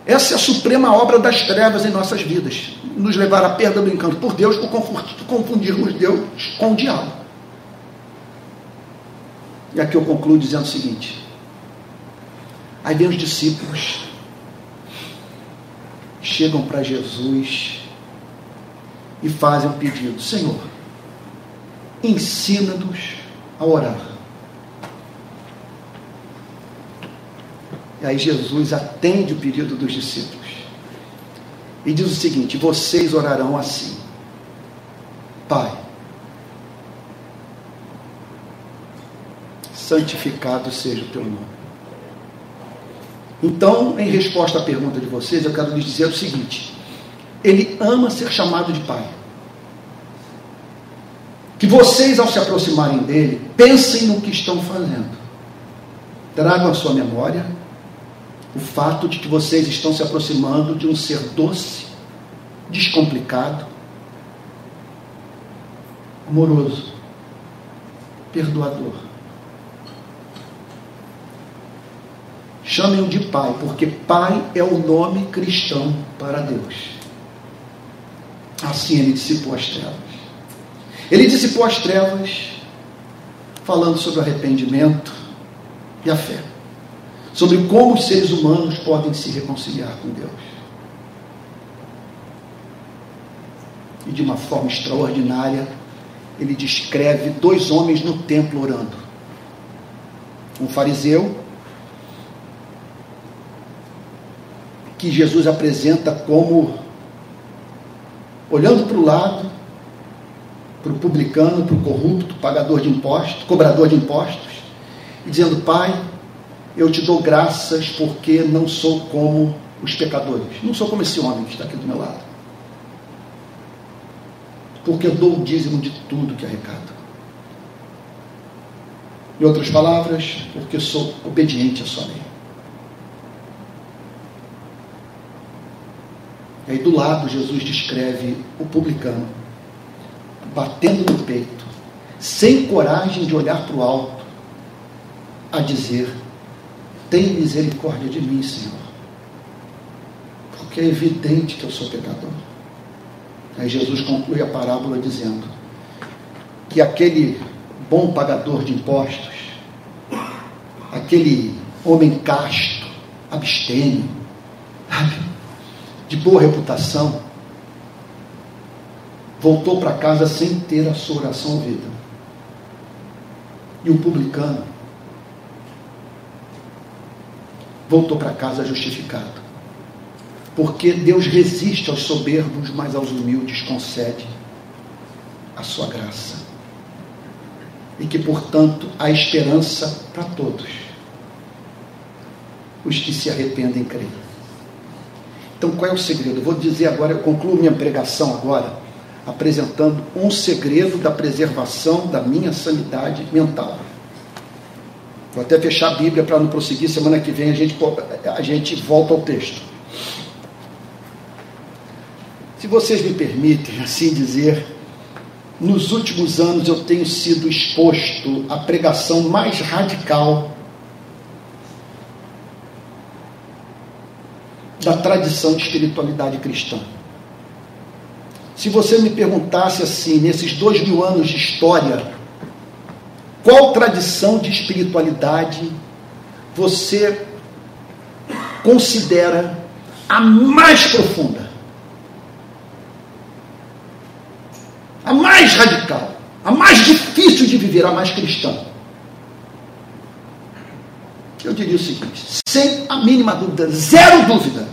Essa é a suprema obra das trevas em nossas vidas. Nos levar à perda do encanto por Deus por confundirmos Deus com o diabo. E aqui eu concluo dizendo o seguinte: aí vem os discípulos, chegam para Jesus e fazem um pedido: Senhor, ensina-nos a orar. E aí Jesus atende o pedido dos discípulos. E diz o seguinte: vocês orarão assim. Pai, santificado seja o teu nome. Então, em resposta à pergunta de vocês, eu quero lhes dizer o seguinte: Ele ama ser chamado de Pai. Que vocês, ao se aproximarem dele, pensem no que estão fazendo. Tragam a sua memória o fato de que vocês estão se aproximando de um ser doce, descomplicado, amoroso, perdoador. Chamem-o de Pai, porque Pai é o nome cristão para Deus. Assim ele dissipou as trevas. Ele dissipou as trevas falando sobre arrependimento e a fé sobre como os seres humanos podem se reconciliar com Deus. E de uma forma extraordinária, ele descreve dois homens no templo orando. Um fariseu, que Jesus apresenta como, olhando para o lado, para o publicano, para o corrupto, pagador de impostos, cobrador de impostos, e dizendo: Pai, eu te dou graças porque não sou como os pecadores. Não sou como esse homem que está aqui do meu lado. Porque dou o dízimo de tudo que arrecado. Em outras palavras, porque sou obediente à sua lei. E aí do lado Jesus descreve o publicano, batendo no peito, sem coragem de olhar para o alto, a dizer: tem misericórdia de mim, Senhor. Porque é evidente que eu sou pecador. Aí Jesus conclui a parábola dizendo que aquele bom pagador de impostos, aquele homem casto, abstêmio, de boa reputação, voltou para casa sem ter a sua oração ouvida. E o publicano voltou para casa justificado. Porque Deus resiste aos soberbos, mas aos humildes concede a sua graça. E que, portanto, há esperança para todos os que se arrependem creem. Então, qual é o segredo? Eu vou dizer agora, eu concluo minha pregação agora, apresentando um segredo da preservação da minha sanidade mental. Vou até fechar a Bíblia para não prosseguir. Semana que vem a gente, a gente volta ao texto. Se vocês me permitem assim dizer, nos últimos anos eu tenho sido exposto à pregação mais radical da tradição de espiritualidade cristã. Se você me perguntasse assim, nesses dois mil anos de história, qual tradição de espiritualidade você considera a mais profunda? A mais radical, a mais difícil de viver, a mais cristã. Eu diria o seguinte, sem a mínima dúvida, zero dúvida,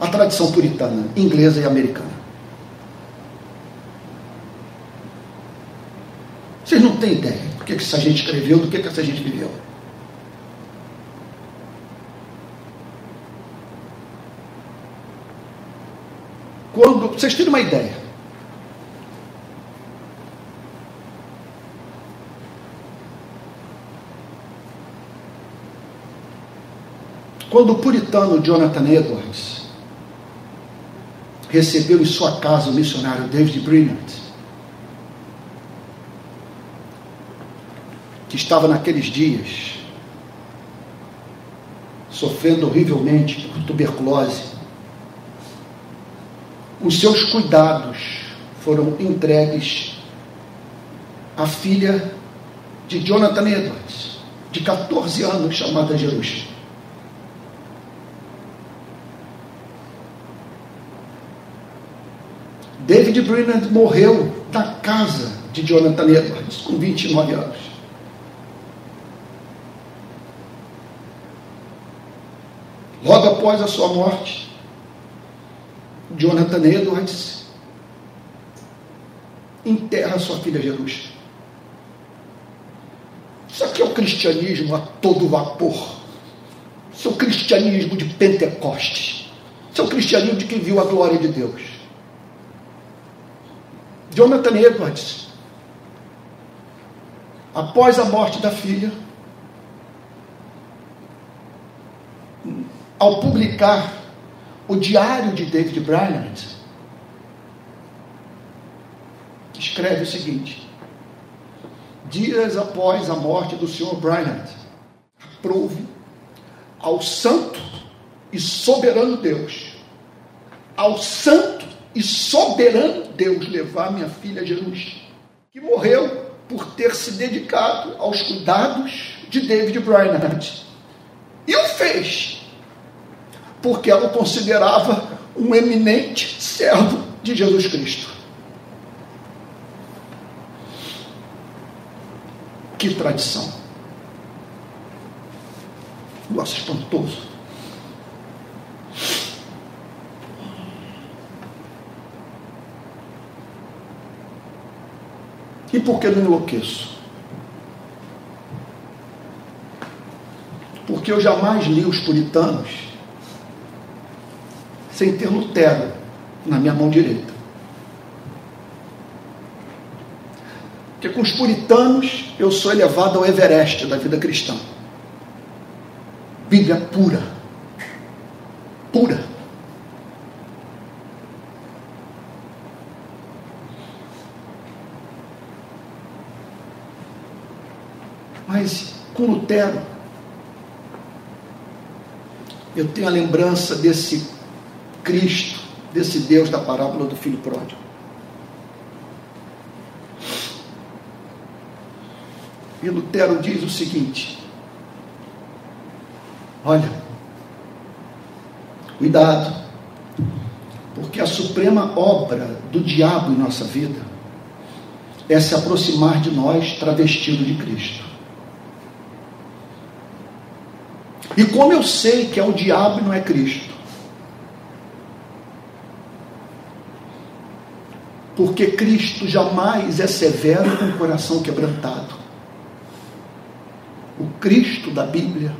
a tradição puritana, inglesa e americana. Vocês não têm ideia do que, essa gente escreveu, do que, essa gente viveu. Quando, vocês terem uma ideia, quando o puritano Jonathan Edwards recebeu em sua casa o missionário David Brilliant, que estava naqueles dias sofrendo horrivelmente por tuberculose, os seus cuidados foram entregues à filha de Jonathan Edwards, de 14 anos, chamada Jerusalém. David Brennan morreu na casa de Jonathan Edwards com 29 anos. Logo após a sua morte, Jonathan Edwards enterra sua filha Jerusalém. Isso aqui é o cristianismo a todo vapor. Isso é o cristianismo de Pentecostes. Isso é o cristianismo de quem viu a glória de Deus. Jonathan Edwards, após a morte da filha, ao publicar o diário de David Bryant, escreve o seguinte: Dias após a morte do Sr. Bryant, aprove ao santo e soberano Deus, ao santo e soberano Deus levar minha filha Jerusalém, que morreu por ter se dedicado aos cuidados de David Bryant. E o fez porque ela considerava um eminente servo de Jesus Cristo. Que tradição! Nossa, espantoso. E por que não enlouqueço? Porque eu jamais li os puritanos sem ter Lutero na minha mão direita. Porque com os puritanos eu sou elevado ao Everest da vida cristã. Bíblia pura. Pura. Mas com Lutero, eu tenho a lembrança desse Cristo, desse Deus da parábola do filho pródigo. E Lutero diz o seguinte: olha, cuidado, porque a suprema obra do diabo em nossa vida é se aproximar de nós travestido de Cristo. E como eu sei que é o diabo e não é Cristo? Porque Cristo jamais é severo com o coração quebrantado. O Cristo da Bíblia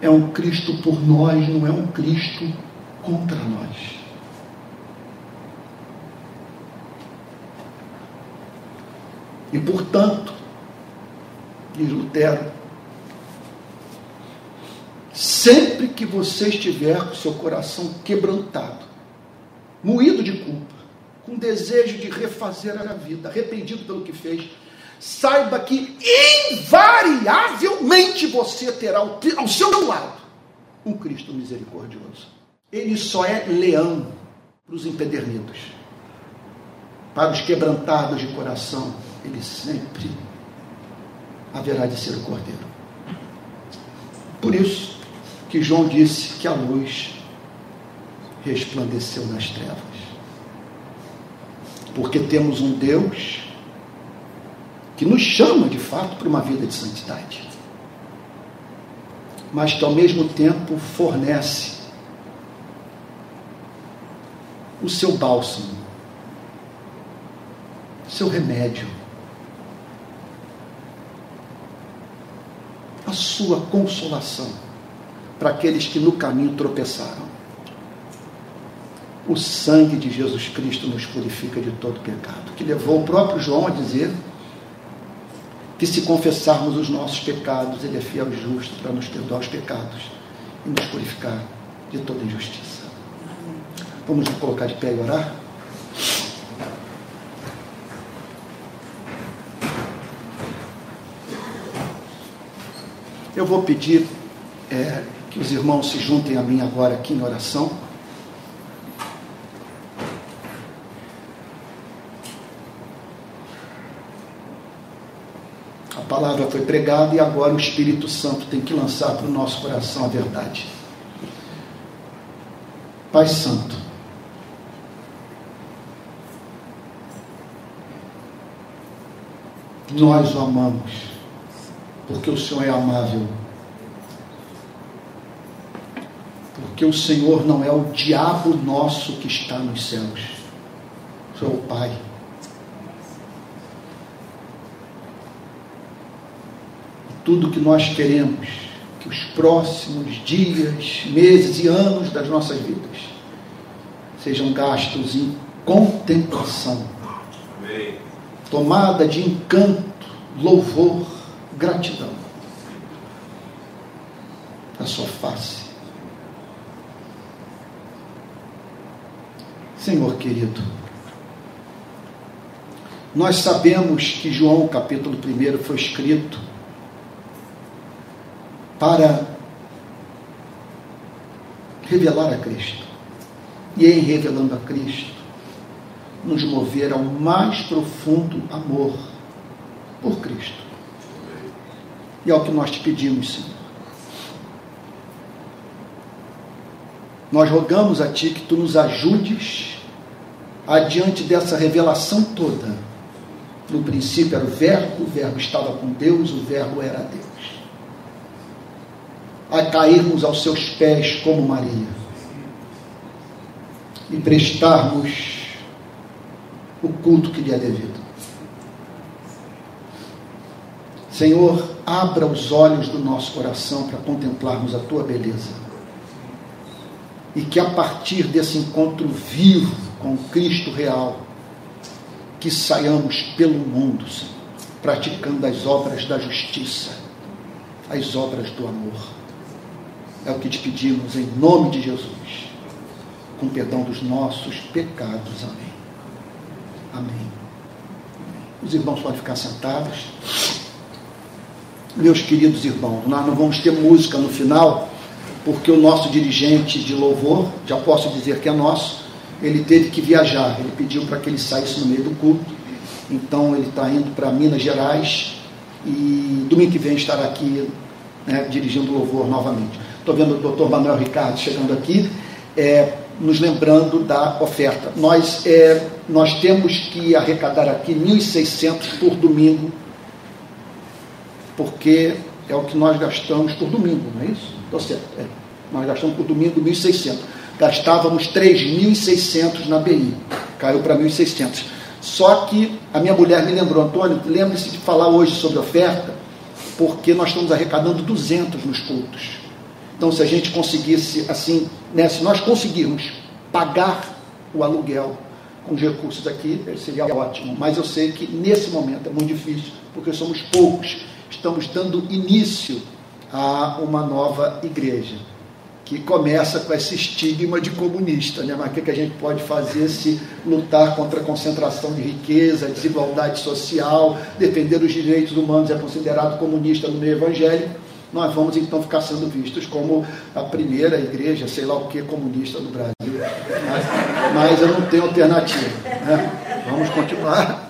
é um Cristo por nós, não é um Cristo contra nós. E portanto, diz Lutero, sempre que você estiver com seu coração quebrantado, moído de culpa, desejo de refazer a vida, arrependido pelo que fez, saiba que invariavelmente você terá ao, seu lado um Cristo misericordioso. Ele só é leão para os empedernidos, para os quebrantados de coração, ele sempre haverá de ser o cordeiro. Por isso que João disse que a luz resplandeceu nas trevas. Porque temos um Deus que nos chama de fato para uma vida de santidade, mas que ao mesmo tempo fornece o seu bálsamo, seu remédio, a sua consolação para aqueles que no caminho tropeçaram. O sangue de Jesus Cristo nos purifica de todo pecado, que levou o próprio João a dizer que se confessarmos os nossos pecados, Ele é fiel e justo para nos perdoar os pecados e nos purificar de toda injustiça. Vamos nos colocar de pé e orar? Eu vou pedir é, que os irmãos se juntem a mim agora aqui em oração. Palavra foi pregada e agora o Espírito Santo tem que lançar para o nosso coração a verdade. Pai Santo, nós o amamos, porque o Senhor é amável. Porque o Senhor não é o diabo nosso que está nos céus, o Senhor é o Pai. Tudo que nós queremos, que os próximos dias, meses e anos das nossas vidas sejam gastos em contemplação, tomada de encanto, louvor, gratidão da sua face. Senhor querido, nós sabemos que João capítulo 1 foi escrito para revelar a Cristo. E em revelando a Cristo, nos mover ao mais profundo amor por Cristo. E é o que nós te pedimos, Senhor. Nós rogamos a Ti que Tu nos ajudes adiante dessa revelação toda. No princípio era o Verbo, o Verbo estava com Deus, o Verbo era Deus a cairmos aos seus pés como Maria e prestarmos o culto que lhe é devido. Senhor, abra os olhos do nosso coração para contemplarmos a tua beleza. E que a partir desse encontro vivo com Cristo real, que saiamos pelo mundo, Senhor, praticando as obras da justiça, as obras do amor é o que te pedimos em nome de Jesus, com perdão dos nossos pecados. Amém. Amém. Os irmãos podem ficar sentados. Meus queridos irmãos, nós não vamos ter música no final, porque o nosso dirigente de louvor, já posso dizer que é nosso, ele teve que viajar. Ele pediu para que ele saísse no meio do culto. Então ele está indo para Minas Gerais e domingo que vem estará aqui né, dirigindo louvor novamente. Estou vendo o doutor Manuel Ricardo chegando aqui, é, nos lembrando da oferta. Nós, é, nós temos que arrecadar aqui 1.600 por domingo, porque é o que nós gastamos por domingo, não é isso? Estou certo. É. Nós gastamos por domingo 1.600. Gastávamos 3.600 na BI. caiu para 1.600. Só que a minha mulher me lembrou, Antônio, lembre-se de falar hoje sobre oferta, porque nós estamos arrecadando 200 nos cultos. Então, se a gente conseguisse, assim, né, se nós conseguirmos pagar o aluguel com os recursos aqui, seria ótimo. Mas eu sei que nesse momento é muito difícil, porque somos poucos. Estamos dando início a uma nova igreja que começa com esse estigma de comunista, né? Mas o que a gente pode fazer se lutar contra a concentração de riqueza, desigualdade social, defender os direitos humanos é considerado comunista no meio evangélico? Nós vamos então ficar sendo vistos como a primeira igreja, sei lá o que, comunista do Brasil. Mas, mas eu não tenho alternativa. Né? Vamos continuar.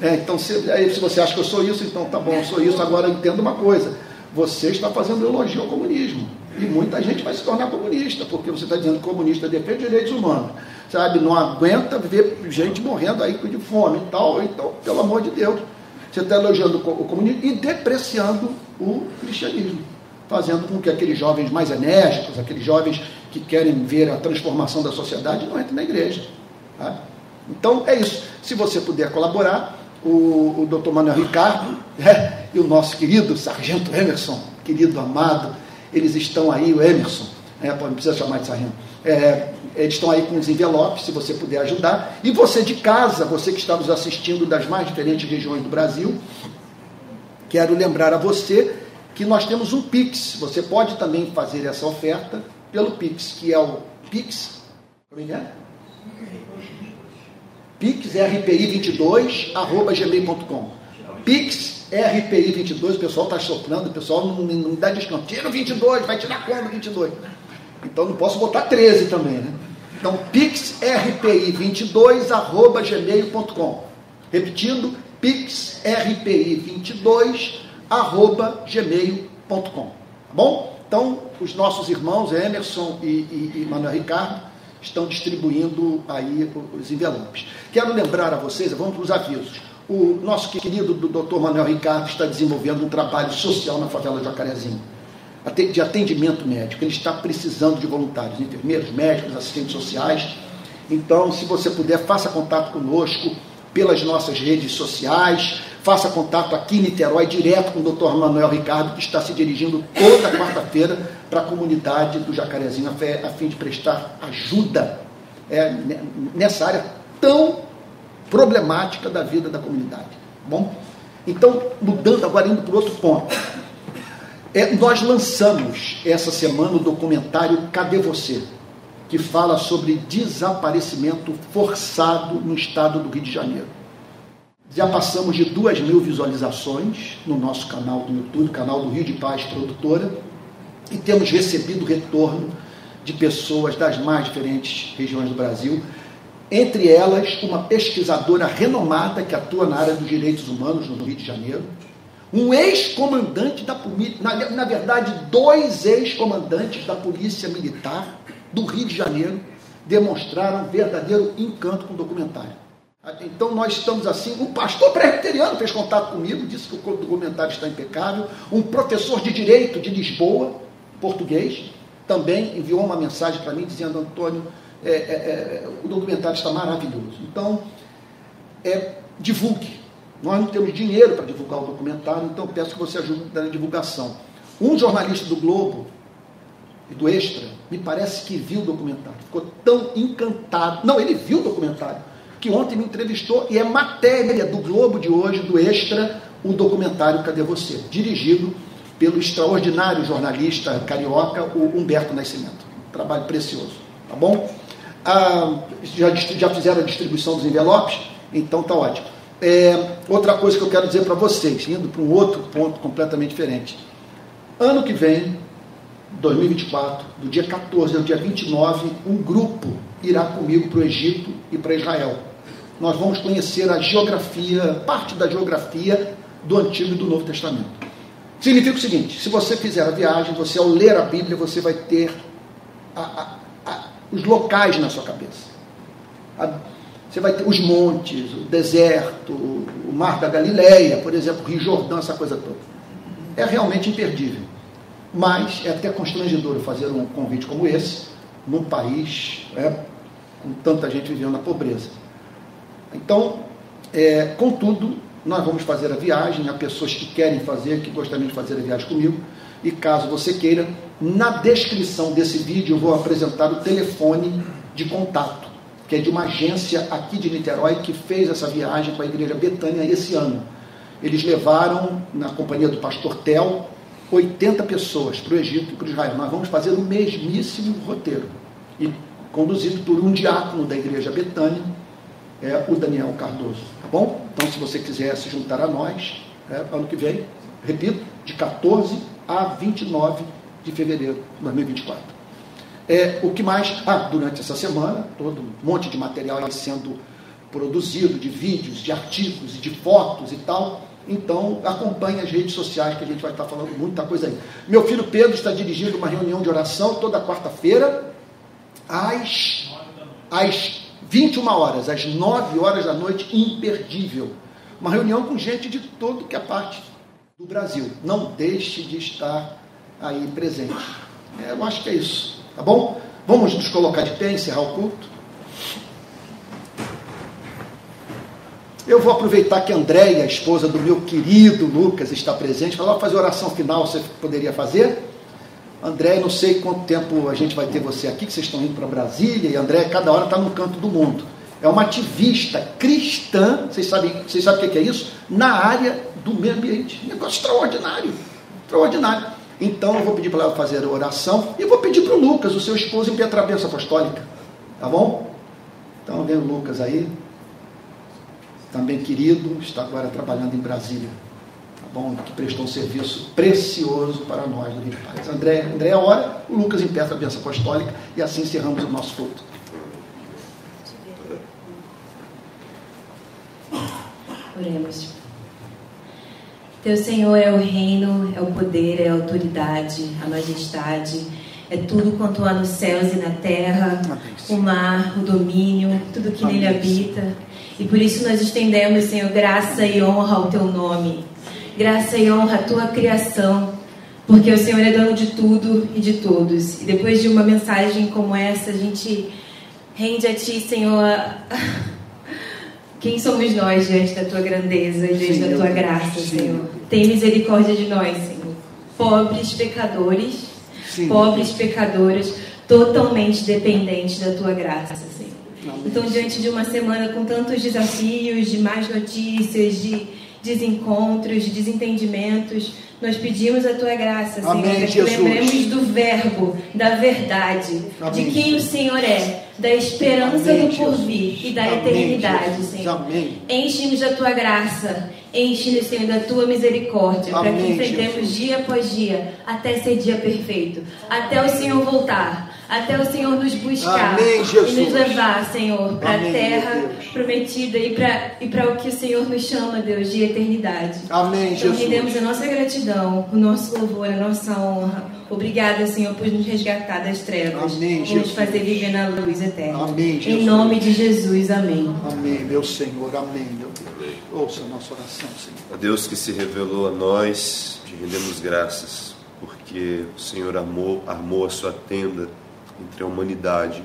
É, então, se, aí, se você acha que eu sou isso, então tá bom, eu sou isso. Agora entenda uma coisa: você está fazendo elogio ao comunismo. E muita gente vai se tornar comunista, porque você está dizendo que comunista defende direitos humanos. Sabe, não aguenta ver gente morrendo aí de fome e tal. Então, pelo amor de Deus, você está elogiando o comunismo e depreciando o cristianismo. Fazendo com que aqueles jovens mais enérgicos, aqueles jovens que querem ver a transformação da sociedade, não entrem na igreja. Tá? Então, é isso. Se você puder colaborar, o, o doutor Manuel Ricardo né, e o nosso querido Sargento Emerson, querido amado, eles estão aí, o Emerson, né, não precisa chamar de sargento, é, eles estão aí com os envelopes, se você puder ajudar. E você de casa, você que está nos assistindo das mais diferentes regiões do Brasil, quero lembrar a você que nós temos um Pix. Você pode também fazer essa oferta pelo Pix, que é o Pix. Como é? é? pixrpi22 arroba gmail.com pixrpi22, o pessoal está soprando, o pessoal não, não dá desconto. Tira o 22, vai tirar quando 22? Então não posso botar 13 também, né? Então, pixrpi22 arroba gmail.com Repetindo, pixrpi22 arroba gmail.com Tá bom? Então, os nossos irmãos Emerson e, e, e Manuel Ricardo estão distribuindo aí os envelopes. Quero lembrar a vocês, vamos para os avisos. O nosso querido Dr. Manuel Ricardo está desenvolvendo um trabalho social na favela Jacarezinho, de atendimento médico. Ele está precisando de voluntários, enfermeiros, médicos, assistentes sociais. Então, se você puder, faça contato conosco pelas nossas redes sociais, faça contato aqui em Niterói, direto com o Dr. Manuel Ricardo, que está se dirigindo toda quarta-feira para a comunidade do Jacarezinho, a fim de prestar ajuda é, nessa área tão problemática da vida da comunidade. Bom, então, mudando agora, indo para outro ponto. É, nós lançamos essa semana o documentário Cadê Você? Que fala sobre desaparecimento forçado no estado do Rio de Janeiro. Já passamos de duas mil visualizações no nosso canal do YouTube, canal do Rio de Paz Produtora, e temos recebido retorno de pessoas das mais diferentes regiões do Brasil, entre elas uma pesquisadora renomada que atua na área dos direitos humanos no Rio de Janeiro, um ex-comandante da polícia, na, na verdade, dois ex-comandantes da Polícia Militar do Rio de Janeiro demonstraram verdadeiro encanto com o documentário. Então nós estamos assim, um pastor presbiteriano fez contato comigo, disse que o documentário está impecável, um professor de direito de Lisboa, português, também enviou uma mensagem para mim dizendo, Antônio, é, é, é, o documentário está maravilhoso. Então, é, divulgue. Nós não temos dinheiro para divulgar o documentário, então peço que você ajude na divulgação. Um jornalista do Globo e do Extra, me parece que viu o documentário, ficou tão encantado. Não, ele viu o documentário, que ontem me entrevistou e é matéria do Globo de hoje, do Extra, o documentário Cadê Você? Dirigido pelo extraordinário jornalista carioca, o Humberto Nascimento. Trabalho precioso, tá bom? Ah, já, já fizeram a distribuição dos envelopes? Então tá ótimo. É, outra coisa que eu quero dizer para vocês, indo para um outro ponto completamente diferente. Ano que vem, 2024, do dia 14 ao dia 29, um grupo irá comigo para o Egito e para Israel. Nós vamos conhecer a geografia, parte da geografia do Antigo e do Novo Testamento. Significa o seguinte: se você fizer a viagem, você ao ler a Bíblia, você vai ter a, a, a, os locais na sua cabeça. você vai ter os montes, o deserto, o Mar da Galileia, por exemplo, o Rio Jordão, essa coisa toda. É realmente imperdível. Mas é até constrangedor fazer um convite como esse, num país é, com tanta gente vivendo na pobreza. Então, é, contudo, nós vamos fazer a viagem, há pessoas que querem fazer, que gostariam de fazer a viagem comigo, e caso você queira, na descrição desse vídeo eu vou apresentar o telefone de contato, que é de uma agência aqui de Niterói que fez essa viagem com a igreja Betânia esse ano. Eles levaram, na companhia do pastor Tel, 80 pessoas para o Egito e para Israel. Nós vamos fazer o mesmíssimo roteiro. E conduzido por um diácono da igreja Betânia, é o Daniel Cardoso. Tá bom? Então, se você quiser se juntar a nós, é, ano que vem, repito, de 14 a 29 de fevereiro de 2024. É, o que mais? Ah, durante essa semana, todo um monte de material sendo produzido, de vídeos, de artigos, de fotos e tal. Então, acompanhe as redes sociais que a gente vai estar falando muita coisa aí. Meu filho Pedro está dirigindo uma reunião de oração toda quarta-feira, às, às 21 horas, às 9 horas da noite, imperdível. Uma reunião com gente de todo que é parte do Brasil. Não deixe de estar aí presente. É, eu acho que é isso. Tá bom? Vamos nos colocar de pé, encerrar o culto. Eu vou aproveitar que Andréia, a esposa do meu querido Lucas, está presente. Falar, fazer oração final, você poderia fazer? André, não sei quanto tempo a gente vai ter você aqui, que vocês estão indo para Brasília, e André, cada hora está num canto do mundo. É uma ativista cristã, vocês sabem, vocês sabem o que é isso? Na área do meio ambiente. Negócio extraordinário. Extraordinário. Então eu vou pedir para ela fazer a oração e vou pedir para o Lucas, o seu esposo, impetrar a bênção apostólica. Tá bom? Então vem o Lucas aí, também querido, está agora trabalhando em Brasília bom, que prestou um serviço precioso para nós do Rio de Paz. André, André ora, o Lucas impeça a bênção apostólica e assim encerramos o nosso culto. Oremos. Teu Senhor é o reino, é o poder, é a autoridade, a majestade, é tudo quanto há nos céus e na terra, o mar, o domínio, tudo que nele habita. E por isso nós estendemos, Senhor, graça e honra ao teu nome graça e honra à tua criação, porque o Senhor é dono de tudo e de todos. E depois de uma mensagem como essa, a gente rende a ti, Senhor, quem somos nós diante da tua grandeza e diante da tua graça. Senhor. Tem misericórdia de nós, Senhor. Pobres pecadores, pobres pecadoras, totalmente dependentes da tua graça. Então, diante de uma semana com tantos desafios, de más notícias, de desencontros, desentendimentos. Nós pedimos a tua graça, Senhor, Amém, que lembremos do verbo, da verdade, Amém, de quem o Senhor é, da esperança Amém, do porvir e da eternidade, Senhor. Enche-nos da tua graça, enche-nos, Senhor, da tua misericórdia, para que enfrentemos Jesus. dia após dia, até ser dia perfeito, até o Senhor voltar até o Senhor nos buscar Amém, e nos levar, Senhor, para a terra prometida e para e o que o Senhor nos chama, Deus, de eternidade. Amém, então, Jesus. rendemos a nossa gratidão, o nosso louvor, a nossa honra. Obrigada, Senhor, por nos resgatar das trevas. Amém, por nos fazer viver na luz eterna. Amém, Jesus. Em nome de Jesus, amém. Amém, meu Senhor, amém, meu Deus. Ouça a nossa oração, Senhor. A Deus que se revelou a nós, te rendemos graças, porque o Senhor amou, armou a sua tenda entre a humanidade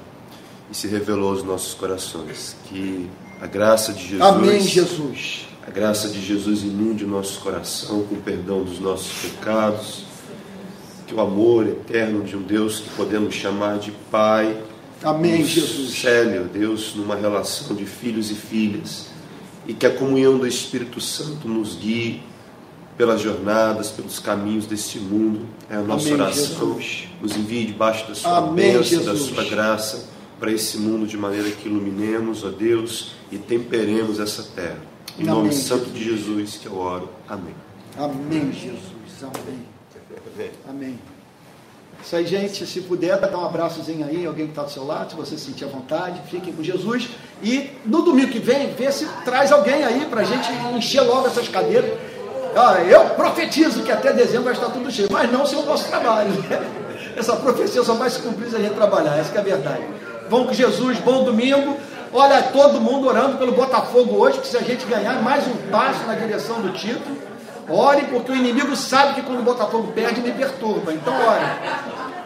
e se revelou aos nossos corações. Que a graça de Jesus. Amém, Jesus. A graça de Jesus inunde o nosso coração com o perdão dos nossos pecados. Que o amor eterno de um Deus que podemos chamar de Pai. Amém, Jesus. Célio, Deus, numa relação de filhos e filhas. E que a comunhão do Espírito Santo nos guie pelas jornadas, pelos caminhos deste mundo. É a nossa Amém, oração. Jesus. Nos envie debaixo da sua Amém, bênção, Jesus. da sua graça para esse mundo de maneira que iluminemos, ó Deus, e temperemos essa terra. Em Amém, nome santo de Jesus que eu oro. Amém. Amém, Jesus. Amém. Amém. Isso aí, gente. Se puder, dá um abraçozinho aí, alguém que está do seu lado, se você sentir à vontade, fiquem com Jesus. E no domingo que vem, vê se traz alguém aí para a gente encher logo essas cadeiras. Ah, eu profetizo que até dezembro vai estar tudo cheio, mas não sem o nosso trabalho. Essa profecia só vai se cumprir se a gente trabalhar, essa é a verdade. Vamos com Jesus, bom domingo. Olha, todo mundo orando pelo Botafogo hoje, que se a gente ganhar mais um passo na direção do título, ore, porque o inimigo sabe que quando o Botafogo perde, me perturba. Então, ore.